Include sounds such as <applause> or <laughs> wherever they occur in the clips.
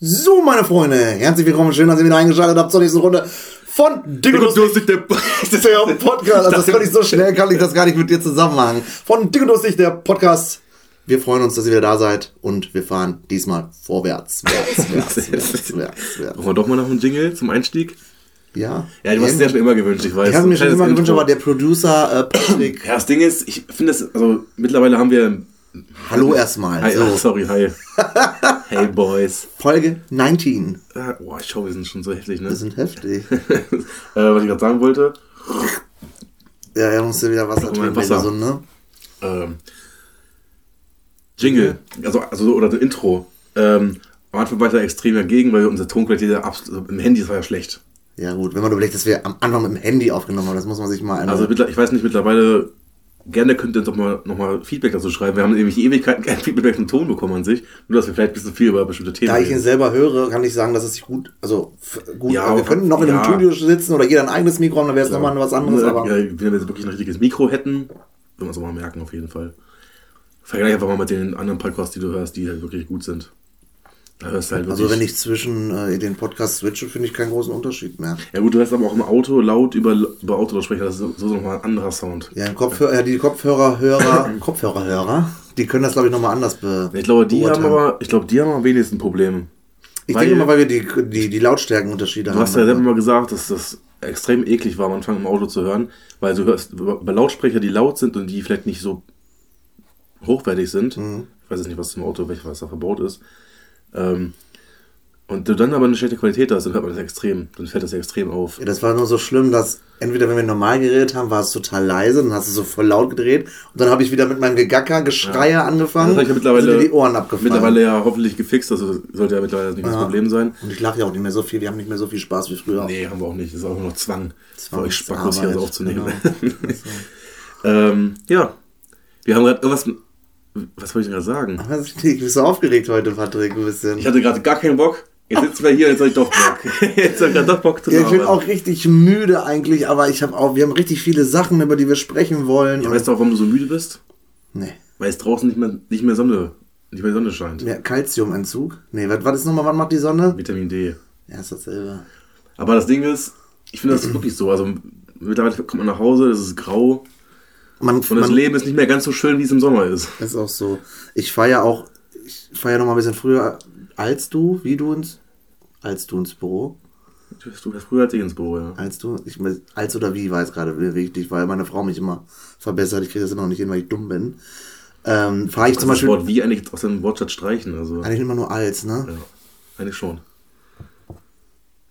So, meine Freunde, herzlich willkommen. Schön, dass ihr wieder eingeschaltet habt zur nächsten Runde von Dick und Durstig, der <laughs> Das ist ja auch ein Podcast. Also das kann ich so schnell, kann ich das gar nicht mit dir zusammenhaken. Von Dick und Durstig, der Podcast. Wir freuen uns, dass ihr wieder da seid und wir fahren diesmal vorwärts. Wärts, wärts, wärts, wärts, wärts. Machen wir doch mal noch einen Jingle zum Einstieg? Ja. Ja, du hast es ja schon immer gewünscht, ich weiß. Ich habe mir schon immer gewünscht, aber der Producer äh, Patrick. <clears throat> Ja, das Ding ist, ich finde das, also mittlerweile haben wir Hallo erstmal. Hi, so. oh, sorry, hi. <laughs> hey, Boys. Folge 19. Äh, boah, ich schau, wir sind schon so heftig, ne? Wir sind heftig. <laughs> äh, was ich gerade sagen wollte. Ja, er musste wieder Wasser trinken. Wasser. So, ne? Ähm, Jingle, also, also oder das Intro. Ähm, am Anfang war ich da extrem dagegen, weil unsere Tonqualität also im Handy war ja schlecht. Ja gut, wenn man überlegt, dass wir am Anfang mit dem Handy aufgenommen haben, das muss man sich mal Also ich weiß nicht, mittlerweile gerne könnt ihr doch mal nochmal Feedback dazu schreiben. Wir haben nämlich Ewigkeiten kein Feedback vom Ton bekommen an sich. Nur, dass wir vielleicht ein bisschen viel über bestimmte Themen Da ich ihn selber höre, kann ich sagen, dass es sich gut, also gut, ja, wir könnten noch in einem ja. Studio sitzen oder jeder ein eigenes Mikro haben, dann wäre es ja. nochmal was anderes. Ja, aber ja, wenn wir jetzt wirklich ein richtiges Mikro hätten, würden wir es auch mal merken, auf jeden Fall. Vergleich einfach mal mit den anderen Podcasts, die du hörst, die halt wirklich gut sind. Halt also wenn ich zwischen äh, den Podcasts switche, finde ich keinen großen Unterschied mehr. Ja gut, du hast aber auch im Auto laut über, über Autosprecher, das ist so, so nochmal ein anderer Sound. Ja, Kopfhörer, ja, die Kopfhörerhörer, <laughs> Kopfhörerhörer, die können das glaube ich nochmal anders be Ich glaube, die haben aber, ich glaube, die haben am wenigsten Probleme. Ich weil, denke mal, weil wir die, die, die Lautstärkenunterschiede haben. Du hast ja selber mal gesagt, dass das extrem eklig war am Anfang im Auto zu hören, weil du hörst bei Lautsprecher, die laut sind und die vielleicht nicht so hochwertig sind. Mhm. Ich weiß jetzt nicht, was zum Auto, was da verbaut ist ähm, und du dann aber eine schlechte Qualität hast, dann hört man das extrem, dann fällt das extrem auf. Ja, das war nur so schlimm, dass entweder wenn wir normal geredet haben, war es total leise, dann hast du so voll laut gedreht und dann habe ich wieder mit meinem Gegacker, Geschreier ja. angefangen. Das ich ja mittlerweile, die Ohren abgefallen. Mittlerweile ja hoffentlich gefixt, das also sollte ja mittlerweile nicht ja. das Problem sein. Und ich lache ja auch nicht mehr so viel, wir haben nicht mehr so viel Spaß wie früher. Nee, haben wir auch nicht, das ist auch nur noch Zwang, Zwang für euch Spackos hier aufzunehmen. Genau. <laughs> ähm, ja, wir haben gerade irgendwas was wollte ich denn gerade sagen? <laughs> Ich bin so aufgeregt heute, Patrick, ein bisschen. Ich hatte gerade gar keinen Bock. Jetzt sitzen wir hier, jetzt habe ich doch Bock. <laughs> jetzt habe ich doch Bock zu ja, Ich bin auch richtig müde eigentlich, aber ich habe auch, wir haben richtig viele Sachen, über die wir sprechen wollen. Ja, weißt du auch, warum du so müde bist? Nee. Weil es draußen nicht mehr, nicht mehr Sonne, nicht mehr Sonne scheint. Ja, Kalziumentzug? Nee, was, was ist nochmal, was macht die Sonne? Vitamin D. Ja, ist dasselbe. Aber das Ding ist, ich finde das <clears throat> wirklich so. Also mittlerweile kommt man nach Hause, es ist grau, man, und das man, Leben ist nicht mehr ganz so schön, wie es im Sommer ist. Ist auch so. Ich fahre ja auch, ich fahre ja noch mal ein bisschen früher als du, wie du ins, als du ins Büro. Du fährst früher als ich ins Büro, ja. Als du, ich, als oder wie weiß gerade wichtig, weil meine Frau mich immer verbessert. Ich kriege das immer noch nicht hin, weil ich dumm bin. Ähm, fahre ich also zum Beispiel. Das Wort wie eigentlich aus dem Wortschatz streichen, also. Eigentlich immer nur als, ne? Ja, eigentlich schon.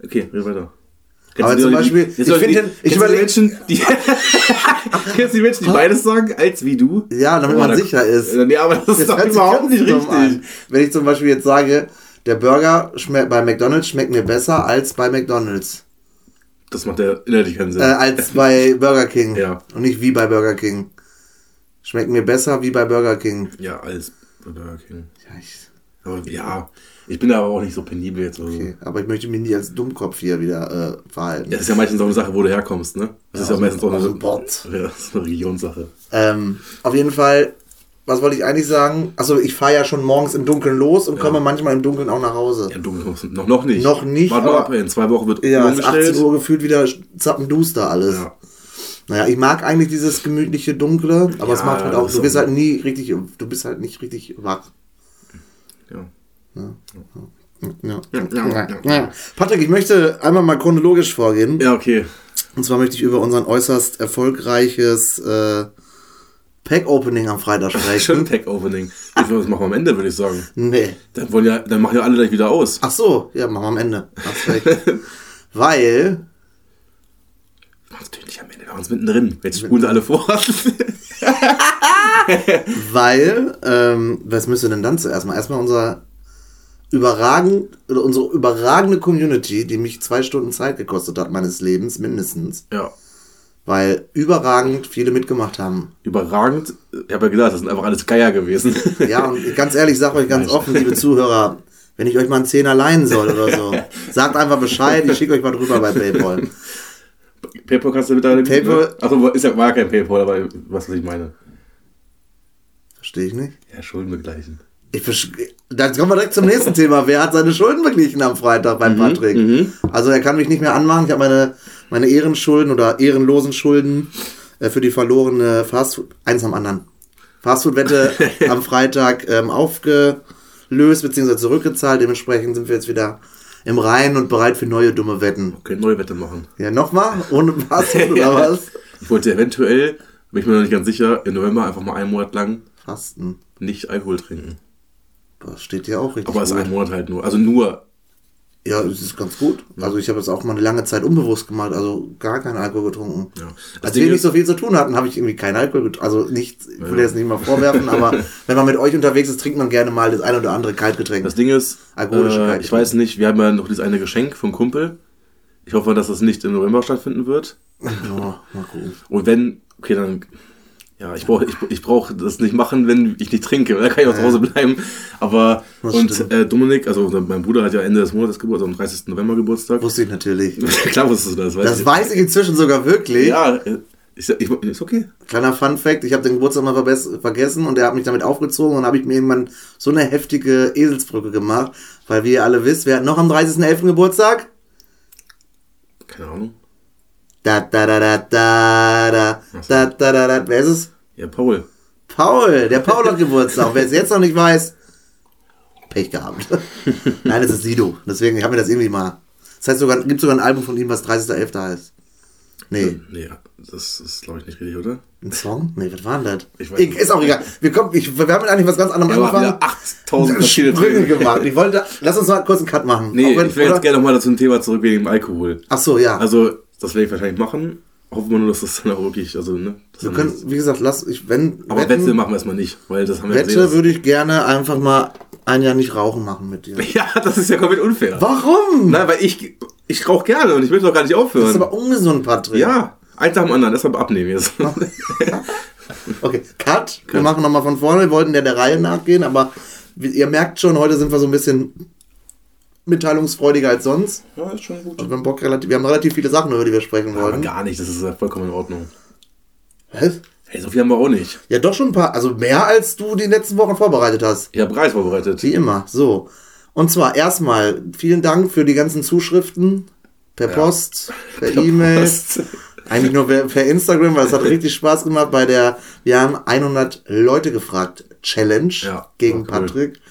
Okay, red weiter. Kennst aber zum Beispiel, die, ich finde, ich überlege Menschen, die, <laughs> kennst du die Menschen, die beides sagen, als wie du? Ja, damit oh, man sicher ist. Ja, aber das, das ist doch überhaupt nicht richtig. An. Wenn ich zum Beispiel jetzt sage, der Burger bei McDonald's schmeckt mir besser als bei McDonald's. Das macht ja innerlich keinen Sinn. Äh, als bei <laughs> Burger King. Ja. Und nicht wie bei Burger King. Schmeckt mir besser wie bei Burger King. Ja, als bei Burger King. Ja, ich, aber ja, ich bin aber auch nicht so penibel jetzt. Also. Okay, aber ich möchte mich nie als Dummkopf hier wieder äh, verhalten. Ja, das ist ja meistens auch eine Sache, wo du herkommst, ne? Das ja, ist ja meistens auch eine, Bord. Ja, das ist eine Regionsache. Ähm, auf jeden Fall, was wollte ich eigentlich sagen? Achso, ich fahre ja schon morgens im Dunkeln los und ja. komme manchmal im Dunkeln auch nach Hause. Ja, im Dunkeln kommst du noch, noch nicht. Noch nicht. Warte mal ab, in zwei Wochen wird Ja, es 18 Uhr gefühlt wieder zappenduster alles. Ja. Naja, ich mag eigentlich dieses gemütliche Dunkle, aber es macht halt auch, du bist halt nie richtig, du bist halt nicht richtig wach. Ja. Ja. Ja. Ja. Patrick, ich möchte einmal mal chronologisch vorgehen. Ja, okay. Und zwar möchte ich über unser äußerst erfolgreiches äh, Pack-Opening am Freitag <laughs> sprechen. Schön Pack-Opening. Das machen wir am Ende, würde ich sagen. Nee. Dann, wollen ja, dann machen ja alle gleich wieder aus. Ach so, ja, machen wir am Ende. <laughs> Weil. Natürlich nicht am Ende, wir machen es mittendrin. Jetzt spulen sie alle vor. <laughs> Weil, ähm, was müsste denn dann zuerst mal? Erstmal unser überragend, oder unsere überragende Community, die mich zwei Stunden Zeit gekostet hat, meines Lebens, mindestens. Ja. Weil überragend viele mitgemacht haben. Überragend? Ich habe ja gesagt, das sind einfach alles Geier gewesen. <laughs> ja, und ganz ehrlich, ich sage euch ganz offen, liebe Zuhörer, wenn ich euch mal einen Zehner leihen soll oder so, <laughs> sagt einfach Bescheid, ich schicke euch mal drüber bei Paypal. Paypal kannst du mittlerweile Paypal? Ne? Achso, ist ja, war ja kein Paypal, aber was, was ich meine. Verstehe ich nicht. Ja, Schulden begleichen. Ich dann kommen wir direkt zum nächsten Thema. Wer hat seine Schulden beglichen am Freitag beim mhm, Patrick? Mhm. Also er kann mich nicht mehr anmachen. Ich habe meine, meine Ehrenschulden oder ehrenlosen Schulden äh, für die verlorene Fastfood, eins am anderen. Fastfood-Wette <laughs> am Freitag ähm, aufgelöst bzw. zurückgezahlt. Dementsprechend sind wir jetzt wieder im Reinen und bereit für neue dumme Wetten. Okay, neue Wette machen. Ja, nochmal? Ohne Fastfood oder <laughs> was? Ich wollte eventuell, bin ich mir noch nicht ganz sicher, im November einfach mal einen Monat lang fasten. Nicht Alkohol trinken. Das steht ja auch richtig. Aber es ist ein Monat halt nur. Also nur. Ja, es ist ganz gut. Also ich habe es auch mal eine lange Zeit unbewusst gemacht, also gar keinen Alkohol getrunken. Ja. Als wir nicht so viel zu tun hatten, habe ich irgendwie keinen Alkohol getrunken. Also nicht, ich will ja. jetzt nicht mal vorwerfen, aber <laughs> wenn man mit euch unterwegs ist, trinkt man gerne mal das eine oder andere Kaltgetränk. Das Ding ist, äh, ich weiß nicht, wir haben ja noch dieses eine Geschenk vom Kumpel. Ich hoffe, dass das nicht im November stattfinden wird. Ja, mal gucken. Und wenn, okay, dann ja, ich brauche ich, ich brauch das nicht machen, wenn ich nicht trinke. Da kann ich auch ja. zu Hause bleiben. Aber, das und äh, Dominik, also mein Bruder hat ja Ende des Monats Geburtstag, am 30. November Geburtstag. Wusste ich natürlich. <laughs> Klar wusstest du das. Weiß das ich. weiß ich inzwischen sogar wirklich. Ja, ist, ich, ist okay. Kleiner Fun Fact, ich habe den Geburtstag mal vergessen und er hat mich damit aufgezogen und habe ich mir irgendwann so eine heftige Eselsbrücke gemacht, weil wie ihr alle wisst, wer hat noch am 30.11. Geburtstag? Keine Ahnung. Da, da, da, da, da, da, da, da, da, da. Wer ist es? Ja, Paul. Paul, der Paul hat Geburtstag. Wer es jetzt noch nicht weiß, Pech gehabt. <laughs> Nein, es ist Sido. Deswegen habe ich das irgendwie mal. Das heißt sogar, gibt sogar ein Album von ihm, was 30.11. heißt. Nee. Nee, das ist, glaube ich, nicht richtig, oder? Ein Song? Nee, was war denn das? Ich weiß ich, ist auch egal. Wir, kommen, ich, wir haben eigentlich was ganz anderem ja, angefangen. 8000 Sprünge gemacht. Ich wollte, lass uns mal kurz einen Cut machen. Nee, wenn, ich will jetzt gerne nochmal zum Thema zurück wegen dem Alkohol. Ach so, ja. Also, das werde ich wahrscheinlich machen. Hoffen wir nur, dass das dann auch wirklich, also, ne? Wir können, wie gesagt, lass, ich, wenn. Aber Wetten, Wette machen wir erstmal nicht, weil das haben wir Wette gesehen, würde ich gerne einfach mal ein Jahr nicht rauchen machen mit dir. <laughs> Ja, das ist ja komplett unfair. Warum? Nein, weil ich, ich rauche gerne und ich will doch gar nicht aufhören. Das ist aber ungesund, Patrick. Ja, eins nach dem anderen, deshalb abnehmen jetzt. <laughs> okay, Cut. Wir machen nochmal von vorne. Wir wollten der der Reihe nachgehen, aber ihr merkt schon, heute sind wir so ein bisschen mitteilungsfreudiger als sonst. Ja, ist schon gut. Also wir, haben Bock relativ, wir haben relativ viele Sachen, über die wir sprechen ja, wollen. gar nicht, das ist vollkommen in Ordnung. Was? Hey, so viel haben wir auch nicht. Ja, doch schon ein paar. Also mehr als du die letzten Wochen vorbereitet hast. Ich habe Preis vorbereitet. Wie immer. So. Und zwar erstmal vielen Dank für die ganzen Zuschriften. Per ja. Post, <laughs> per E-Mail. Eigentlich nur per, per Instagram, weil es hat <laughs> richtig Spaß gemacht bei der, wir haben 100 Leute gefragt, Challenge ja, gegen Patrick. Cool.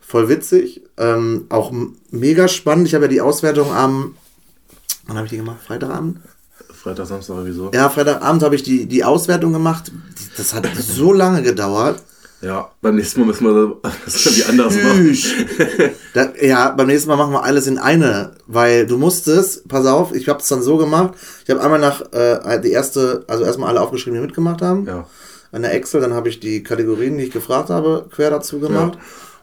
Voll witzig. Ähm, auch mega spannend. Ich habe ja die Auswertung am, wann habe ich die gemacht? Freitagabend? Freitag, Samstag, wieso? Ja, Freitagabend habe ich die, die Auswertung gemacht. Das hat so lange gedauert. Ja, beim nächsten Mal müssen wir das <laughs> irgendwie anders machen. <laughs> da, ja, beim nächsten Mal machen wir alles in eine, weil du musstest, pass auf, ich habe es dann so gemacht, ich habe einmal nach äh, die erste, also erstmal alle aufgeschrieben, die mitgemacht haben. Ja. An der Excel, dann habe ich die Kategorien, die ich gefragt habe, quer dazu gemacht. Ja.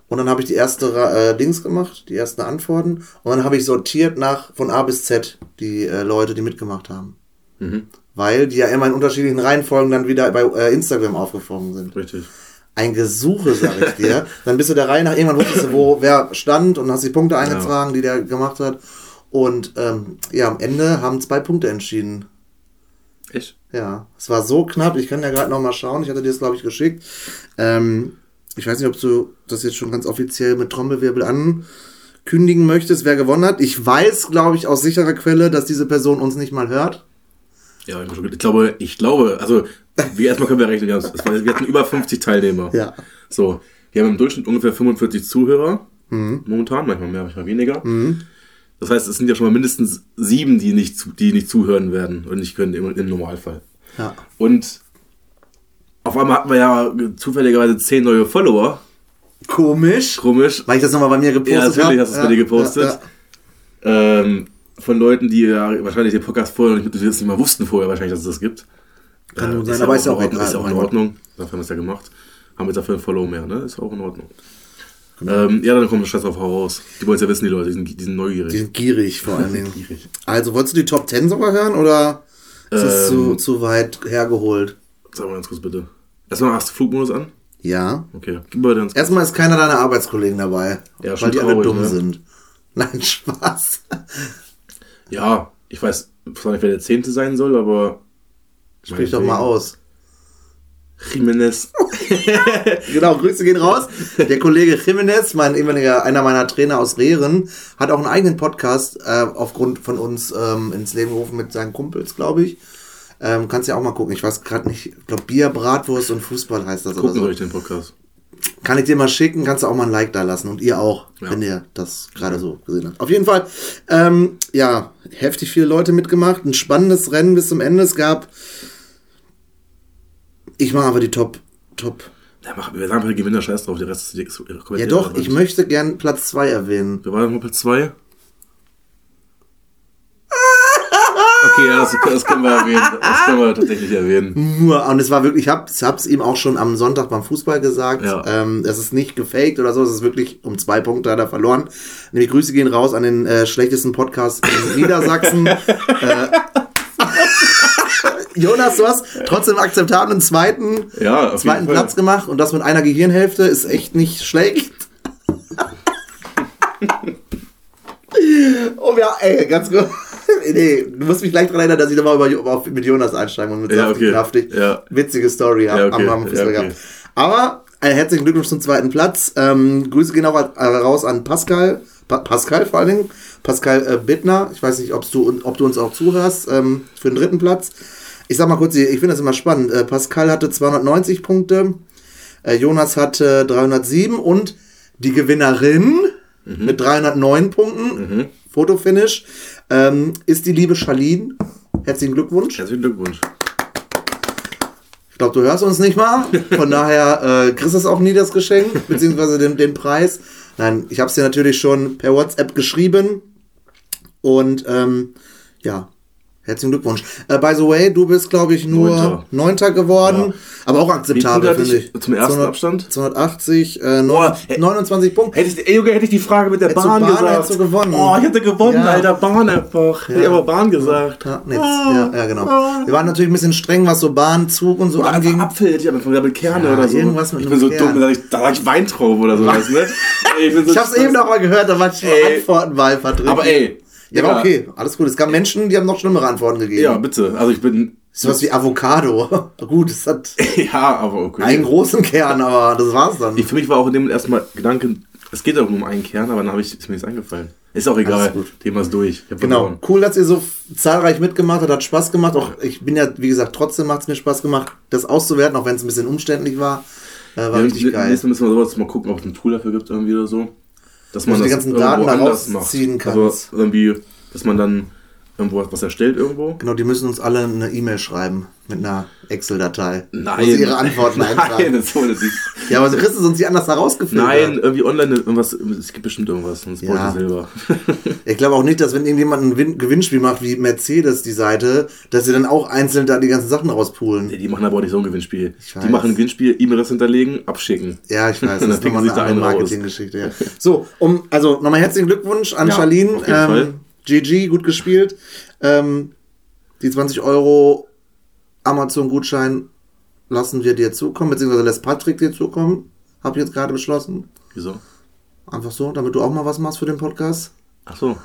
Und dann habe ich die erste äh, Dings gemacht, die ersten Antworten. Und dann habe ich sortiert nach von A bis Z die äh, Leute, die mitgemacht haben. Mhm. Weil die ja immer in unterschiedlichen Reihenfolgen dann wieder bei äh, Instagram aufgefangen sind. Richtig. Ein Gesuche, sag ich dir. <laughs> dann bist du der Reihe nach, irgendwann wusstest du, wo wer stand und hast die Punkte eingetragen, ja. die der gemacht hat. Und ähm, ja, am Ende haben zwei Punkte entschieden. Echt? Ja, es war so knapp. Ich kann ja gerade noch mal schauen. Ich hatte dir das, glaube ich, geschickt. Ähm, ich weiß nicht, ob du das jetzt schon ganz offiziell mit Trommelwirbel ankündigen möchtest, wer gewonnen hat. Ich weiß, glaube ich, aus sicherer Quelle, dass diese Person uns nicht mal hört. Ja, ich glaube, ich glaube, also wir erstmal können wir rechnen, wir hatten über 50 Teilnehmer. Ja. So, wir haben im Durchschnitt ungefähr 45 Zuhörer. Mhm. Momentan, manchmal mehr, manchmal weniger. Mhm. Das heißt, es sind ja schon mal mindestens sieben, die nicht, die nicht zuhören werden und nicht können im, im Normalfall. Ja. Und auf einmal hatten wir ja zufälligerweise zehn neue Follower. Komisch. Komisch. Weil ich das nochmal bei mir gepostet habe. Ja, natürlich hast du es ja, bei dir gepostet. Ja, ja. Ähm, von Leuten, die ja wahrscheinlich den Podcast vorher nicht, nicht mal wussten vorher wahrscheinlich, dass es das gibt. Kann äh, sein, aber ist ja auch. Ist auch in Ordnung. Dafür haben wir es ja gemacht. Haben wir dafür ein Follow mehr, ne? Ist auch in Ordnung. Genau. Ähm, ja, dann kommt der Scheiß drauf heraus. Die wollen es ja wissen, die Leute, die sind, die sind neugierig. Die sind gierig vor allen <laughs> Dingen. gierig. Also, wolltest du die Top 10 sogar hören oder ist ähm, das zu, zu weit hergeholt? Sag mal ganz kurz bitte. Erstmal hast du Flugmodus an? Ja. Okay. Erstmal ist keiner deiner Arbeitskollegen dabei. Ja, weil die alle dumm ne? sind. <laughs> Nein, Spaß. Ja, ich weiß zwar nicht, wer der Zehnte sein soll, aber. Sprich doch mal aus. Jimenez. <laughs> genau, Grüße gehen raus. Der Kollege Jimenez, mein ehemaliger, einer meiner Trainer aus Rehren, hat auch einen eigenen Podcast äh, aufgrund von uns ähm, ins Leben gerufen mit seinen Kumpels, glaube ich. Ähm, kannst ja auch mal gucken. Ich weiß gerade nicht, ich glaube Bier, Bratwurst und Fußball heißt das Gucken oder so. ich den Podcast. Kann ich dir mal schicken, kannst du auch mal ein Like da lassen und ihr auch, Ja. wenn ihr das gerade so gesehen habt. Auf jeden Fall, ähm, ja, heftig viele Leute mitgemacht, ein spannendes Rennen bis zum Ende. Es gab, ich mache aber die Top, Top. Ja, mach, wir sagen mal Gewinner, scheiß drauf, der Rest ist, ist komplett Ja doch, ich möchte gern Platz zwei erwähnen. Wir waren auf Platz 2. Okay, ja, das, das können wir erwähnen. Das können wir tatsächlich erwähnen. Nur, und es war wirklich, ich hab, hab's ihm auch schon am Sonntag beim Fußball gesagt. Ja. Ähm, es ist nicht gefaked oder so, es ist wirklich um zwei Punkte hat er verloren. Nämlich Grüße gehen raus an den äh, schlechtesten Podcast in <laughs> Niedersachsen. äh, <laughs> Jonas, du hast trotzdem akzeptablen zweiten, Ja, zweiten Fall. Platz gemacht und das mit einer Gehirnhälfte ist echt nicht schlecht. <laughs> oh ja, ey, ganz gut. <laughs> nee, du musst mich gleich daran erinnern, dass ich nochmal über, mit Jonas einsteigen und mit Ja, Saftig okay. Kraftig. Ja. Witzige Story Ja, am- okay. am Fußball Ja, okay. gehabt. Aber äh, herzlichen Glückwunsch zum zweiten Platz. Ähm, Grüße gehen auch äh, raus an Pascal. Pa Pascal vor allen Dingen. Pascal äh, Bittner. Ich weiß nicht, du, ob du uns auch zuhörst ähm, für den dritten Platz. Ich sag mal kurz, ich finde das immer spannend. Äh, Pascal hatte 290 Punkte. Äh, Jonas hatte 307 und die Gewinnerin mit 309 Punkten, Fotofinish, ähm, ist die liebe Charlene. Herzlichen Glückwunsch. Herzlichen Glückwunsch. Ich glaube, du hörst uns nicht mal. Von daher äh, kriegst du auch nie das Geschenk, beziehungsweise den, den Preis. Nein, ich habe es dir natürlich schon per WhatsApp geschrieben. Und ähm, ja, herzlichen Glückwunsch. Äh, by the way, du bist, glaube ich, nur Neunter. Neunter geworden. Ja. Aber auch akzeptabel, finde ich ich. zum ersten 200 Abstand? 280, äh, Boah, hä- 29 Punkte. Hätte ich, ey, Junge, hätte ich die Frage mit der Hättest Bahn, Bahn, gesagt. hättest du gewonnen. Oh, ich hätte gewonnen, Ja. Alter. Bahn einfach. Hätte ich aber Bahn gesagt. Ja, nix. ja, ja, genau. Wir waren natürlich ein bisschen streng, was so Bahn, Zug und so Oder anging. Apfel hätte ich aber mit Kerne Ja, oder so. irgendwas mit ich bin so Kern. dumm, da sag ich, da ich Weintraube oder sowas, ne? <laughs> Ey, bin so Ich hab's eben noch mal gehört, da war schon Ey. Antwortenwahl vertreten. Aber ey. Ja, aber okay, alles gut. Es gab Menschen, die haben noch schlimmere Antworten gegeben. Ja, bitte. Also ich bin. Sowas wie Avocado. <laughs> Gut, es hat <laughs> ja, aber okay. einen großen Kern, aber das war's dann. Ich, für mich war auch in dem erstmal Gedanke, es geht auch nur um einen Kern, aber dann habe ich ist mir nichts eingefallen. Ist auch egal. Thema ist durch. Genau. verloren. Cool, dass ihr so zahlreich mitgemacht habt. Hat Spaß gemacht. Auch ich bin ja, wie gesagt, trotzdem macht's mir Spaß gemacht, das auszuwerten, auch wenn es ein bisschen umständlich war. Äh, war Ja, richtig geil. Nächstes Mal müssen wir sowas mal gucken, ob es ein Tool dafür gibt irgendwie oder so. Dass man du die das ganzen Daten da rausziehen Also kannst. irgendwie, dass man dann irgendwo was erstellt irgendwo. Genau, die müssen uns alle eine E-Mail schreiben mit einer Excel-Datei. Nein. Wo sie ihre Antworten <laughs> Nein, eintragen. das soll das nicht. Ja, aber so kriegst du sonst nicht anders herausgefiltert. Nein, irgendwie online irgendwas, es gibt bestimmt irgendwas, sonst Ja. ich selber. <laughs> Ich glaube auch nicht, dass wenn irgendjemand ein Win Gewinnspiel macht, wie Mercedes die Seite, dass sie dann auch einzeln da die ganzen Sachen rauspulen. Nee, die machen aber auch nicht so ein Gewinnspiel. Die machen ein Gewinnspiel, E-Mail-Adresse hinterlegen, abschicken. Ja, ich weiß, das <laughs> ist nochmal eine da. Marketinggeschichte. Ja. So, um, also nochmal herzlichen Glückwunsch an Ja, Charlene. GG, gut gespielt. Ähm, die 20 Euro Amazon-Gutschein lassen wir dir zukommen, beziehungsweise lässt Patrick dir zukommen. Hab ich jetzt gerade beschlossen. Wieso? Einfach so, damit du auch mal was machst für den Podcast. Ach so.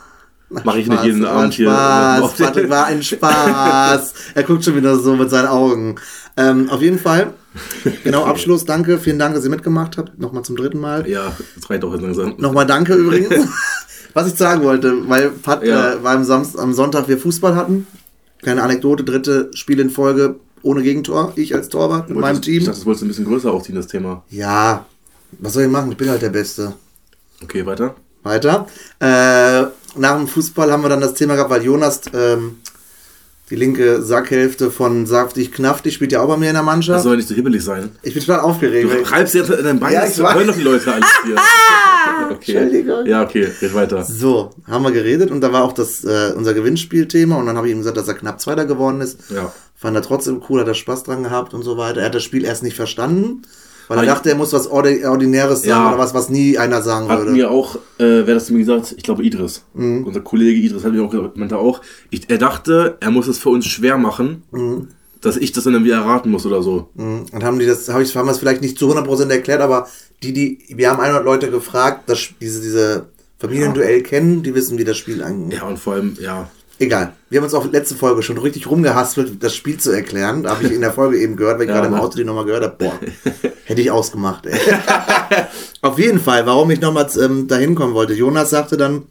Mache ich nicht jeden Abend hier. Spaß. Patrick war ein Spaß. er guckt schon wieder so mit seinen Augen. Ähm, auf jeden Fall. Genau, <laughs> Abschluss. Danke. Vielen Dank, dass ihr mitgemacht habt. Nochmal zum dritten Mal. Ja, das reicht auch jetzt langsam. Nochmal danke übrigens. <laughs> Was ich sagen wollte, weil Pat, Ja. äh, weil am, Samst, am Sonntag wir Fußball hatten. Kleine Anekdote, dritte Spiel in Folge ohne Gegentor. Ich als Torwart mit meinem Ich Team. dachte, das wolltest du ein bisschen größer aufziehen, das Thema. Ja, was soll ich machen? Ich bin halt der Beste. Okay, weiter. Weiter. Äh, nach dem Fußball haben wir dann das Thema gehabt, weil Jonas, ähm, die linke Sackhälfte von Saftig Knaftig, spielt ja auch bei mir in der Das Mannschaft. soll nicht so hibbelig sein. Ich bin total aufgeregt. Du reibst jetzt in deinem Bein, Ja, das ich hören doch die Leute alles hier. <laughs> Okay. Entschuldigung. Ja, okay, geht weiter. So, haben wir geredet und da war auch das äh, unser Gewinnspielthema und dann habe ich ihm gesagt, dass er knapp Zweiter geworden ist. Ja. Fand er trotzdem cool, hat er Spaß dran gehabt und so weiter. Er hat das Spiel erst nicht verstanden, weil er dachte, er muss was Ordi- Ordinäres sagen Ja. oder was, was nie einer sagen Hat würde. mir auch, äh, wer das zu mir gesagt, ich glaube Idris, Mhm. unser Kollege Idris hat mir auch gesagt, meinte auch, ich, er dachte, er muss es für uns schwer machen, Mhm. dass ich das dann irgendwie erraten muss oder so. Und haben die das, habe ich, haben wir es vielleicht nicht zu 100% erklärt, aber die, die, wir haben 100 Leute gefragt, dass diese, diese Familienduell kennen, die wissen, wie das Spiel eigentlich. Ja, und vor allem, ja, Egal. Wir haben uns auch letzte Folge schon richtig rumgehaspelt, das Spiel zu erklären. Da habe ich in der Folge eben gehört, weil ich ja, gerade im Auto die nochmal gehört habe. Boah, <laughs> hätte ich ausgemacht. Ey. <laughs> Auf jeden Fall, warum ich nochmal ähm, dahin kommen wollte. Jonas sagte dann,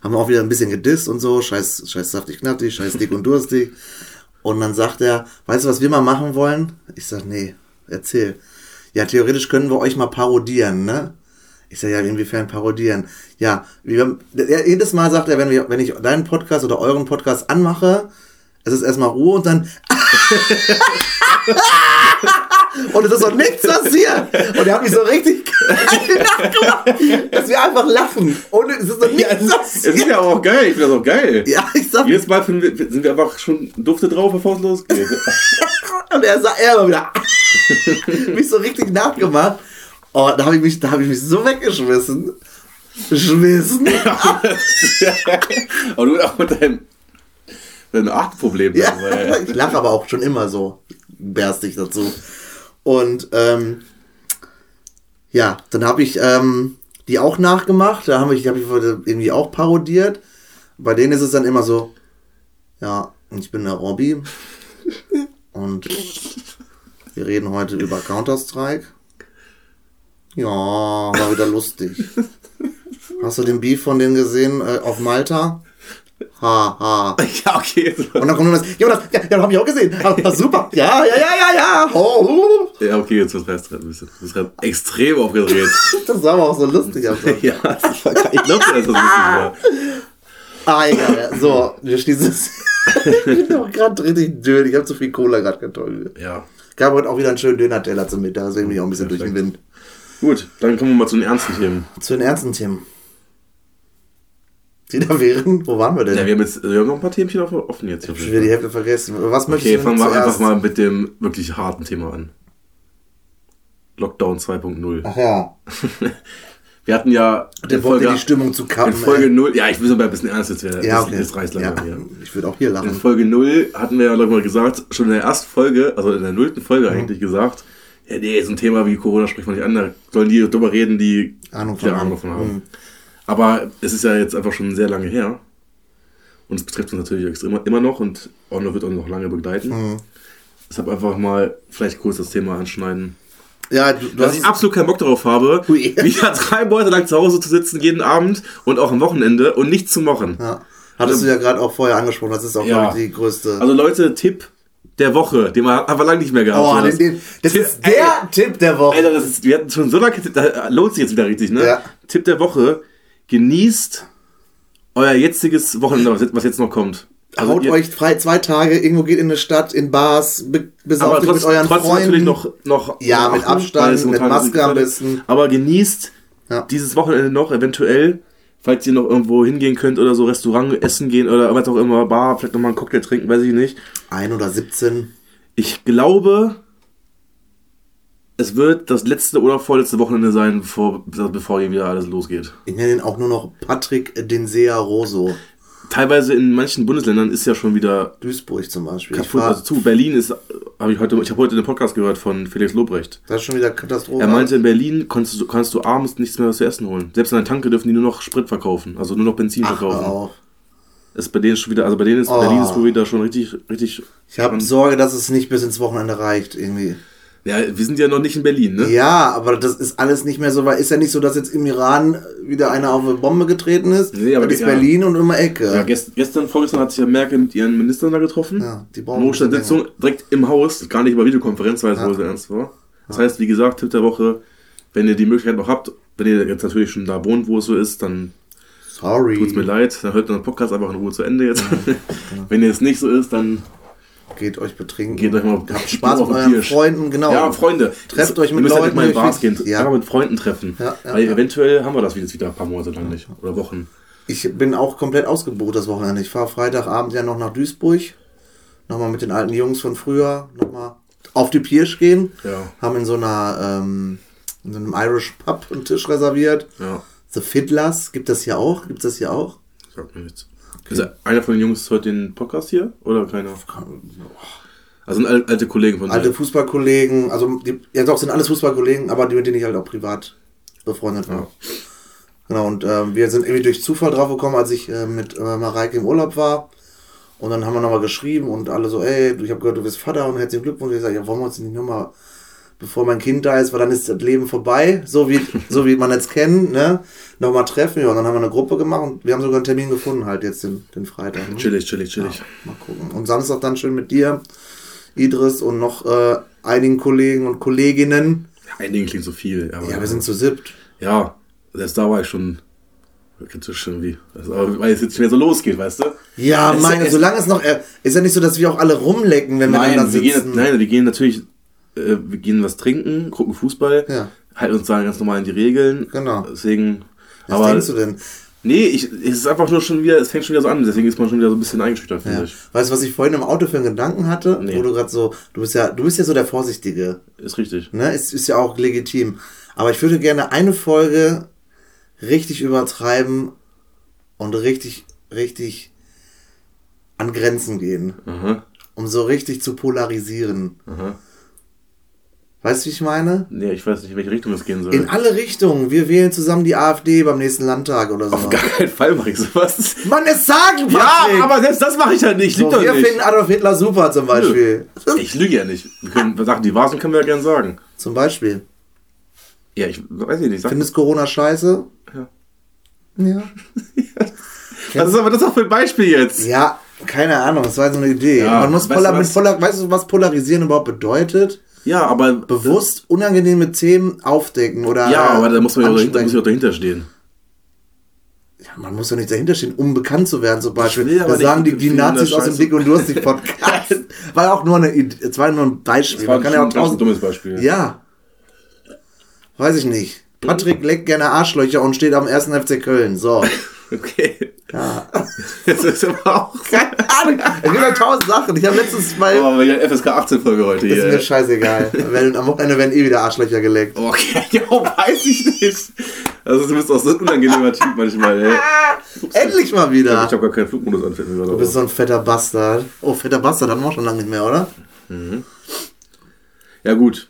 haben wir auch wieder ein bisschen gedisst und so, scheiß, scheiß saftig knattig, scheiß dick und durstig. Und dann sagt er, weißt du, was wir mal machen wollen? Ich sag, nee, erzähl. Ja, theoretisch können wir euch mal parodieren, ne? Ich sage, ja, inwiefern parodieren? Ja, wir, jedes Mal sagt er, wenn, wir, wenn ich deinen Podcast oder euren Podcast anmache, es ist erstmal Ruhe und dann. <laughs> und es ist noch nichts passiert. Und er hat mich so richtig <laughs> nachgemacht, dass wir einfach lachen. Und es ist noch nichts ja, passiert. Es ist ja auch geil. Ich finde das auch geil. Ja, ich sag. Jedes Mal wir, sind wir einfach schon dufte drauf, bevor es losgeht. <laughs> und er sagt, er immer wieder. mich so richtig nachgemacht. Oh, da habe ich, mich, hab ich mich so weggeschmissen. Schmissen. <laughs> aber du auch mit deinem, deinem Achtproblem. Ja, ich lache aber auch schon immer so berstig dazu. Und ähm, ja, dann habe ich ähm, die auch nachgemacht. Da habe ich, hab ich irgendwie auch parodiert. Bei denen ist es dann immer so, ja, ich bin der Robby. Und wir reden heute über Counter-Strike. Ja, war wieder lustig. Hast du den Beef von denen gesehen äh, auf Malta? Ha, ha. <laughs> Ja, okay. Und dann kommt nur das, ja, das, ja, ja hab ich auch gesehen. Ah, super. Ja, ja, ja, ja, ja. Oh. Ja, okay, jetzt wird es ein bisschen. Du bist gerade extrem aufgedreht. <laughs> das war aber auch so lustig. Also. <laughs> ja, ich, ich glaube, das lustig war. Ah, egal. So, wir schließen es. ich bin doch gerade richtig dünn. Ich habe zu viel Cola gerade getrunken. Ja. Gab heute auch wieder einen schönen Döner-Teller zum Mittag, deswegen bin ich auch ein bisschen ja, durch den Wind. Gut, dann kommen wir mal zu den ernsten Themen. Zu den ernsten Themen. Die da wären? Wo waren wir denn? Ja, wir haben, jetzt, wir haben noch ein paar Themen offen jetzt. Ich habe schon wieder die Hälfte vergessen. Was okay, fangen wir einfach mal mit dem wirklich harten Thema an. Lockdown 2.0. Ach ja. <laughs> wir hatten ja. Der wollte die Stimmung zu kappen. In Folge ey. 0, ja, ich will aber ein bisschen ernst jetzt werden. Ja, okay. Das, reißt lange ja, Ich würde auch hier lachen. In Folge 0 hatten wir ja, glaube ich, mal gesagt, schon in der ersten Folge, also in der nullten Folge mhm. eigentlich gesagt, ja, nee, so ein Thema wie Corona spricht man nicht an, da sollen die darüber reden, die Ahnung von, Ahnung davon haben. Mhm. Aber es ist ja jetzt einfach schon sehr lange her. Und es betrifft uns natürlich extrem immer noch und Orno wird uns noch lange begleiten. Mhm. Deshalb einfach mal vielleicht kurz das Thema anschneiden. Ja, du, du Dass ich absolut keinen Bock darauf habe, <laughs> wieder drei Monate lang zu Hause zu sitzen, jeden Abend und auch am Wochenende und nichts zu machen. Ja. Hattest also, du ja gerade auch vorher angesprochen, das ist auch, ja. die größte. Also Leute, Tipp, der Woche, den wir einfach lange nicht mehr gehabt. Oh, den, den, das Tipp, ist der ey, Tipp der Woche. Alter, das ist, wir hatten schon so lange, da lohnt sich jetzt wieder richtig, ne? Ja. Tipp der Woche, genießt euer jetziges Wochenende, was jetzt noch kommt. Also Haut euch frei zwei Tage, irgendwo geht in eine Stadt, in Bars, besauft mit euren trotzdem Freunden. natürlich noch, noch ja, mit Abstand, mit Maske am besten. Aber genießt ja. dieses Wochenende noch, eventuell falls ihr noch irgendwo hingehen könnt oder so, Restaurant essen gehen oder was auch immer, Bar, vielleicht nochmal einen Cocktail trinken, weiß ich nicht. Ein oder 17. Ich glaube, es wird das letzte oder vorletzte Wochenende sein, bevor, bevor hier wieder alles losgeht. Ich nenne ihn auch nur noch Patrick Densea Roso teilweise in manchen Bundesländern ist ja schon wieder Duisburg zum Beispiel. Kaputt, also zu Berlin ist, habe ich heute, ich habe heute den Podcast gehört von Felix Lobrecht. Das ist schon wieder Katastrophe. Er meinte, in Berlin kannst du, kannst du abends nichts mehr zu essen holen. Selbst in der Tanke dürfen die nur noch Sprit verkaufen, also nur noch Benzin Ach, verkaufen. Auch. Ist bei denen schon wieder, also bei denen ist oh. Berlin ist wohl wieder schon richtig, richtig. Ich habe Sorge, dass es nicht bis ins Wochenende reicht, irgendwie. Ja, wir sind ja noch nicht in Berlin, ne? Ja, aber das ist alles nicht mehr so, weil ist ja nicht so, dass jetzt im Iran wieder einer auf eine Bombe getreten ist. Nee, aber das ist ja, Berlin und immer Ecke. Ja, gest, gestern, vorgestern hat sich ja Merkel mit ihren Ministern da getroffen. Ja, die brauchen Notstandssitzung direkt im Haus, gar nicht über Videokonferenz, weil es ja. wohl sehr ernst war. Das ja. heißt, wie gesagt, Tipp der Woche, wenn ihr die Möglichkeit noch habt, wenn ihr jetzt natürlich schon da wohnt, wo es so ist, dann Sorry. Tut's mir leid, dann hört den Podcast einfach in Ruhe zu Ende jetzt. Ja, <laughs> wenn ihr es nicht so ist, dann geht euch betrinken. Geht euch mal, habt <laughs> Spaß mit euren Freunden, genau. Ja, Freunde. Trefft euch mit Leuten. Halt mal in Bars gehen, ja. mit Freunden treffen. Ja, ja, Weil eventuell haben wir das wieder ein paar Monate lang nicht. Oder Wochen. Ich bin auch komplett ausgebucht das Wochenende. Ich fahre Freitagabend ja noch nach Duisburg. Nochmal mit den alten Jungs von früher. Nochmal auf die Pirsch gehen. Ja. Haben in so einer, ähm, in so einem Irish Pub einen Tisch reserviert. Ja. The Fiddlers, gibt das hier auch? Gibt es das hier auch? Sagt mir nichts. Ist einer von den Jungs heute den Podcast hier oder keiner? Also sind alte Kollegen von Alte Fußballkollegen, also die, ja doch, sind alles Fußballkollegen, aber die, mit denen ich halt auch privat befreundet war. Genau, und äh, wir sind irgendwie durch Zufall drauf gekommen, als ich äh, mit äh, Mareike im Urlaub war. Und dann haben wir nochmal geschrieben und alle so, ey, ich habe gehört, du bist Vater und herzlichen Glückwunsch. Ich sage, ja, wollen wir uns nicht nochmal, bevor mein Kind da ist, weil dann ist das Leben vorbei, so wie, <laughs> so wie man jetzt kennt, ne? Nochmal treffen. Ja, und dann haben wir eine Gruppe gemacht und wir haben sogar einen Termin gefunden, halt jetzt den, den Freitag. Ne? Chillig, chillig, chillig. Ja, mal gucken. Und Samstag dann schön mit dir, Idris und noch äh, einigen Kollegen und Kolleginnen. Ja, einigen klingt so viel. Aber ja, wir sind zu siebt. Ja, selbst da war ich schon kritisch irgendwie. Also, weil es jetzt nicht mehr so losgeht, weißt du? Ja, meine, solange es noch. Äh, ist ja nicht so, dass wir auch alle rumlecken, wenn nein, wir dann da sitzen. Wir gehen, nein, wir gehen natürlich. Äh, wir gehen was trinken, gucken Fußball, ja. halten uns da ganz normal in die Regeln. Genau. Deswegen. Was aber, denkst du denn? Nee, ich, es ist einfach nur schon wieder, es fängt schon wieder so an, deswegen ist man schon wieder so ein bisschen eingeschüchtert, finde ja. ich. Weißt du, was ich vorhin im Auto für einen Gedanken hatte? Nee. Wo du gerade so, du bist ja, du bist ja so der Vorsichtige. Ist richtig. Ne? Ist, ist ja auch legitim. Aber ich würde gerne eine Folge richtig übertreiben und richtig, richtig an Grenzen gehen. Aha. Um so richtig zu polarisieren. Aha. Weißt du, wie ich meine? Nee, ich weiß nicht, in welche Richtung es gehen soll. In alle Richtungen. Wir wählen zusammen die AfD beim nächsten Landtag oder so. Auf gar keinen Fall mache ich sowas. Mann, es sagen, Patrick! Ja, aber selbst das mache ich halt nicht. So, wir nicht. finden Adolf Hitler super zum Beispiel. Nö. Ich lüge ja nicht. Wir können Sachen, die wahr sind, können wir ja gerne sagen. Zum Beispiel. Ja, ich weiß nicht. Sag Findest Corona scheiße? Ja. Ja. <laughs> Was ist aber das auch für ein Beispiel jetzt? Ja, keine Ahnung, das war so eine Idee. Ja, Man muss polar, mit polar, weißt du, was polarisieren überhaupt bedeutet? Ja, aber. Bewusst unangenehme Themen aufdecken oder. Ja, aber da muss man ja auch dahinter, stehen. Ja, man muss ja nicht dahinter stehen, um bekannt zu werden, zum Beispiel. Da sagen die, die Nazis aus dem Dick und Durstig <laughs> Podcast. war ja auch nur eine es war nur ein Beispiel. Das war man kann ja auch tausend, ein dummes Beispiel. Ja. Weiß ich nicht. Patrick leckt gerne Arschlöcher und steht am 1. FC Köln. So. <laughs> Okay. Ja. <laughs> Das ist aber auch. <laughs> Keine Ahnung. Es gibt ja tausend Sachen. Ich habe letztens mal. Oh, wir haben FSK 18 Folge heute hier. Ist mir scheißegal. Wenn, am Wochenende werden eh wieder Arschlöcher geleckt. Okay, <laughs> ja, weiß ich nicht. Also, du bist auch so ein unangenehmer Typ manchmal, ey. Endlich mal wieder. Ich habe gar keinen Flugmodus an. Du bist so ein fetter Bastard. Oh, fetter Bastard hatten wir auch schon lange nicht mehr, oder? Mhm. Ja, gut.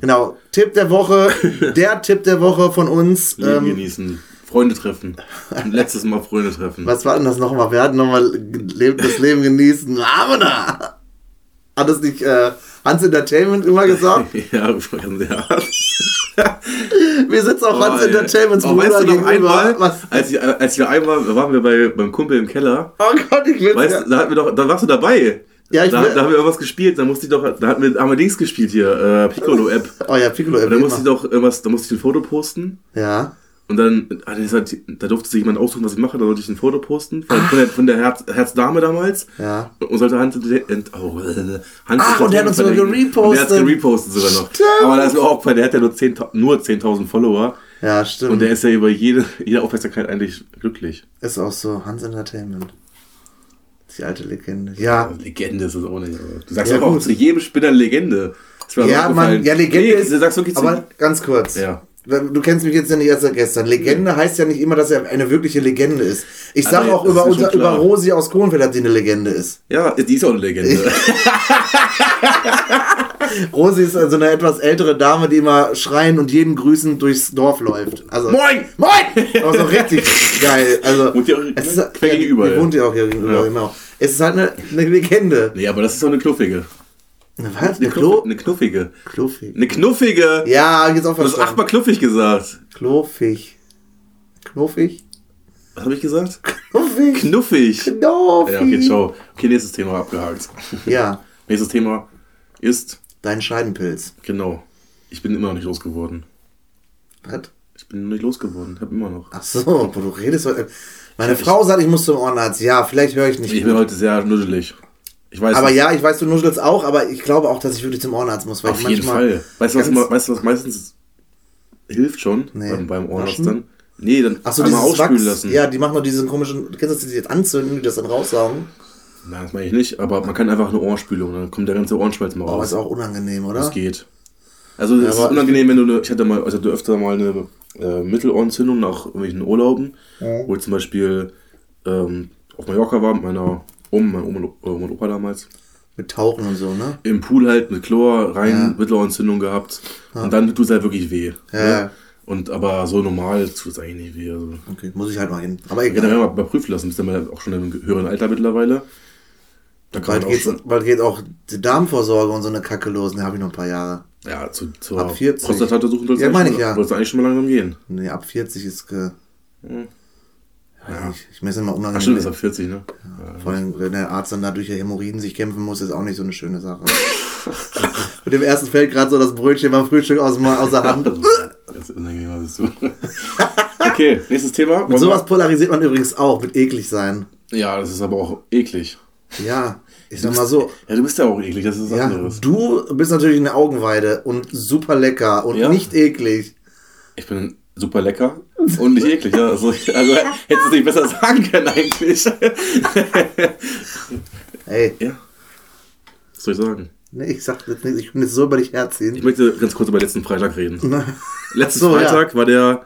Genau. Tipp der Woche. der Tipp der Woche von uns. Leben ähm, genießen. Freunde treffen. Letztes Mal Freunde treffen. Was war denn das nochmal? Wir hatten nochmal das Leben genießen. <laughs> Amena! Hat das nicht äh, Hans Entertainment immer gesagt? <laughs> ja, ja. <laughs> wir sitzen auch oh, Hans Entertainments oh, weißt du noch einmal, Was? Als, ich, als wir einmal waren wir bei, beim Kumpel im Keller. Oh Gott, ich will weißt, ja. da, hatten wir doch, da warst du dabei. Ja, ich da, da haben wir irgendwas gespielt, da musste ich doch, da hatten wir, haben wir Dings gespielt hier, äh, Piccolo-App. Oh ja, Piccolo-App. Da musste ich doch irgendwas, da musste ich ein Foto posten. Ja. Und dann, halt, da durfte sich jemand aussuchen, was ich mache, da sollte ich ein Foto posten. Von, von der, von der Herz, Herzdame damals. Ja. Und sollte Hans, oh, <laughs> Hans Ach, und der hat uns sogar gerepostet. der hat gerepostet sogar noch. Stimmt. Aber das ist auch der hat ja nur 10.000 nur 10 Follower. Ja, stimmt. Und der ist ja über jede, jede Aufmerksamkeit eigentlich glücklich. Ist auch so, Hans Entertainment. Die alte Legende. Ja. Legende ist es auch nicht. Du sagst ja, auch zu jedem Spinner Legende. Ja, man, ja, Legende nee, ist. Du sagst wirklich aber ganz kurz. Ja du kennst mich jetzt ja nicht erst seit gestern. Legende ja. heißt ja nicht immer, dass er eine wirkliche Legende ist. Ich sage auch über, unser, über Rosi aus Kronfeld, dass sie eine Legende ist. Ja, die ist auch eine Legende. <laughs> Rosi ist also eine etwas ältere Dame, die immer schreien und jeden grüßen durchs Dorf läuft. Also, Moin! Moin! Aber so richtig geil. Also, <laughs> wohnt ihr auch es ist, ja, gegenüber. Die wohnt ja auch hier gegenüber, ja. genau. Es ist halt eine, eine Legende. Nee, aber das ist doch eine knuffige. Eine was? Eine, Klo eine knuffige. Knuffig. Eine knuffige. Ja, jetzt auch verstanden. Du hast achtmal knuffig gesagt. Knuffig. Knuffig? Was habe ich gesagt? Knuffig. Knuffig. Knuffig. Ja, okay, ciao. Okay, nächstes Thema abgehakt. Ja. <laughs> nächstes Thema ist... Dein Scheidenpilz. Genau. Ich bin immer noch nicht losgeworden. Was? Ich bin noch nicht losgeworden. Ich habe immer noch. Ach so, du redest heute... Meine Frau sagt, ich muss zum Ohrenarzt. Ja, vielleicht höre ich nicht Ich gut. bin heute sehr nuddelig. Ich weiß aber nicht. ja, ich weiß, du nuschelst auch, aber ich glaube auch, dass ich wirklich zum Ohrenarzt muss. Weil Auf jeden Fall. Weißt du, was, weißt du, was meistens hilft schon nee. beim, beim Ohrenarzt dann? Nee, dann Ach so, einmal ausspülen Wachs, lassen. Ja, die machen nur diesen komischen, du kennst das, die jetzt anzünden, die das dann raussaugen? Nein, das meine ich nicht, aber man kann einfach eine Ohrspülung, dann kommt der ganze Ohrenschmalz mal raus. Aber ist auch unangenehm, oder? Das geht. Also, es ja, ist unangenehm, wenn du eine, ich hatte mal, also du öfter mal eine äh, Mittelohrentzündung nach irgendwelchen Urlauben, ja. wo ich zum Beispiel ähm, auf Mallorca war mit meiner Oma, mein Oma und Opa damals. Mit Tauchen und so, ne? Im Pool halt mit Chlor rein, ja. Mittelohrentzündung gehabt. Ja. Und dann tut es halt wirklich weh. Ja. Ne? Und aber so normal tut es eigentlich nicht weh. Also. Okay, muss ich halt mal hin. Aber Ja, dann egal. werden wir mal überprüfen lassen, bist dann mal auch schon im höheren Alter mittlerweile. Da kann bald, geht's, bald geht auch die Darmvorsorge und so eine Kacke los. Ne, habe ich noch ein paar Jahre. ja, zu, zur Ab 40. Prostata-Untersuchung Ja, meine eigentlich ich ja. sollst du eigentlich schon mal langsam gehen. Nee, ab 40 ist. Ge Hm. Ja. Ich, ich messe immer Ach unangenehm. stimmt, ist ab 40, ne? Vor allem, wenn der Arzt dann da durch Hämorrhoiden sich kämpfen muss, ist auch nicht so eine schöne Sache. <laughs> Mit dem ersten fällt gerade so das Brötchen beim Frühstück aus, aus der Hand. Ist unangenehm, bist du. <laughs> okay, nächstes Thema. Mit Wollen sowas polarisiert man übrigens auch, mit eklig sein. Ja, das ist aber auch eklig. Ja, ich sag mal so. Ja, du bist ja auch eklig, das ist was Ja, anderes. du bist natürlich eine Augenweide und super lecker und Ja? nicht eklig. Ich bin super lecker und nicht eklig, ja. Also, also hättest du es nicht besser sagen können eigentlich. <laughs> Ey, ja. Was soll ich sagen? nee, ich sag jetzt nicht, ich kann jetzt so über dich Ich herziehen. möchte ganz kurz über letzten Freitag reden. <laughs> Letzten So, ja. Freitag war der,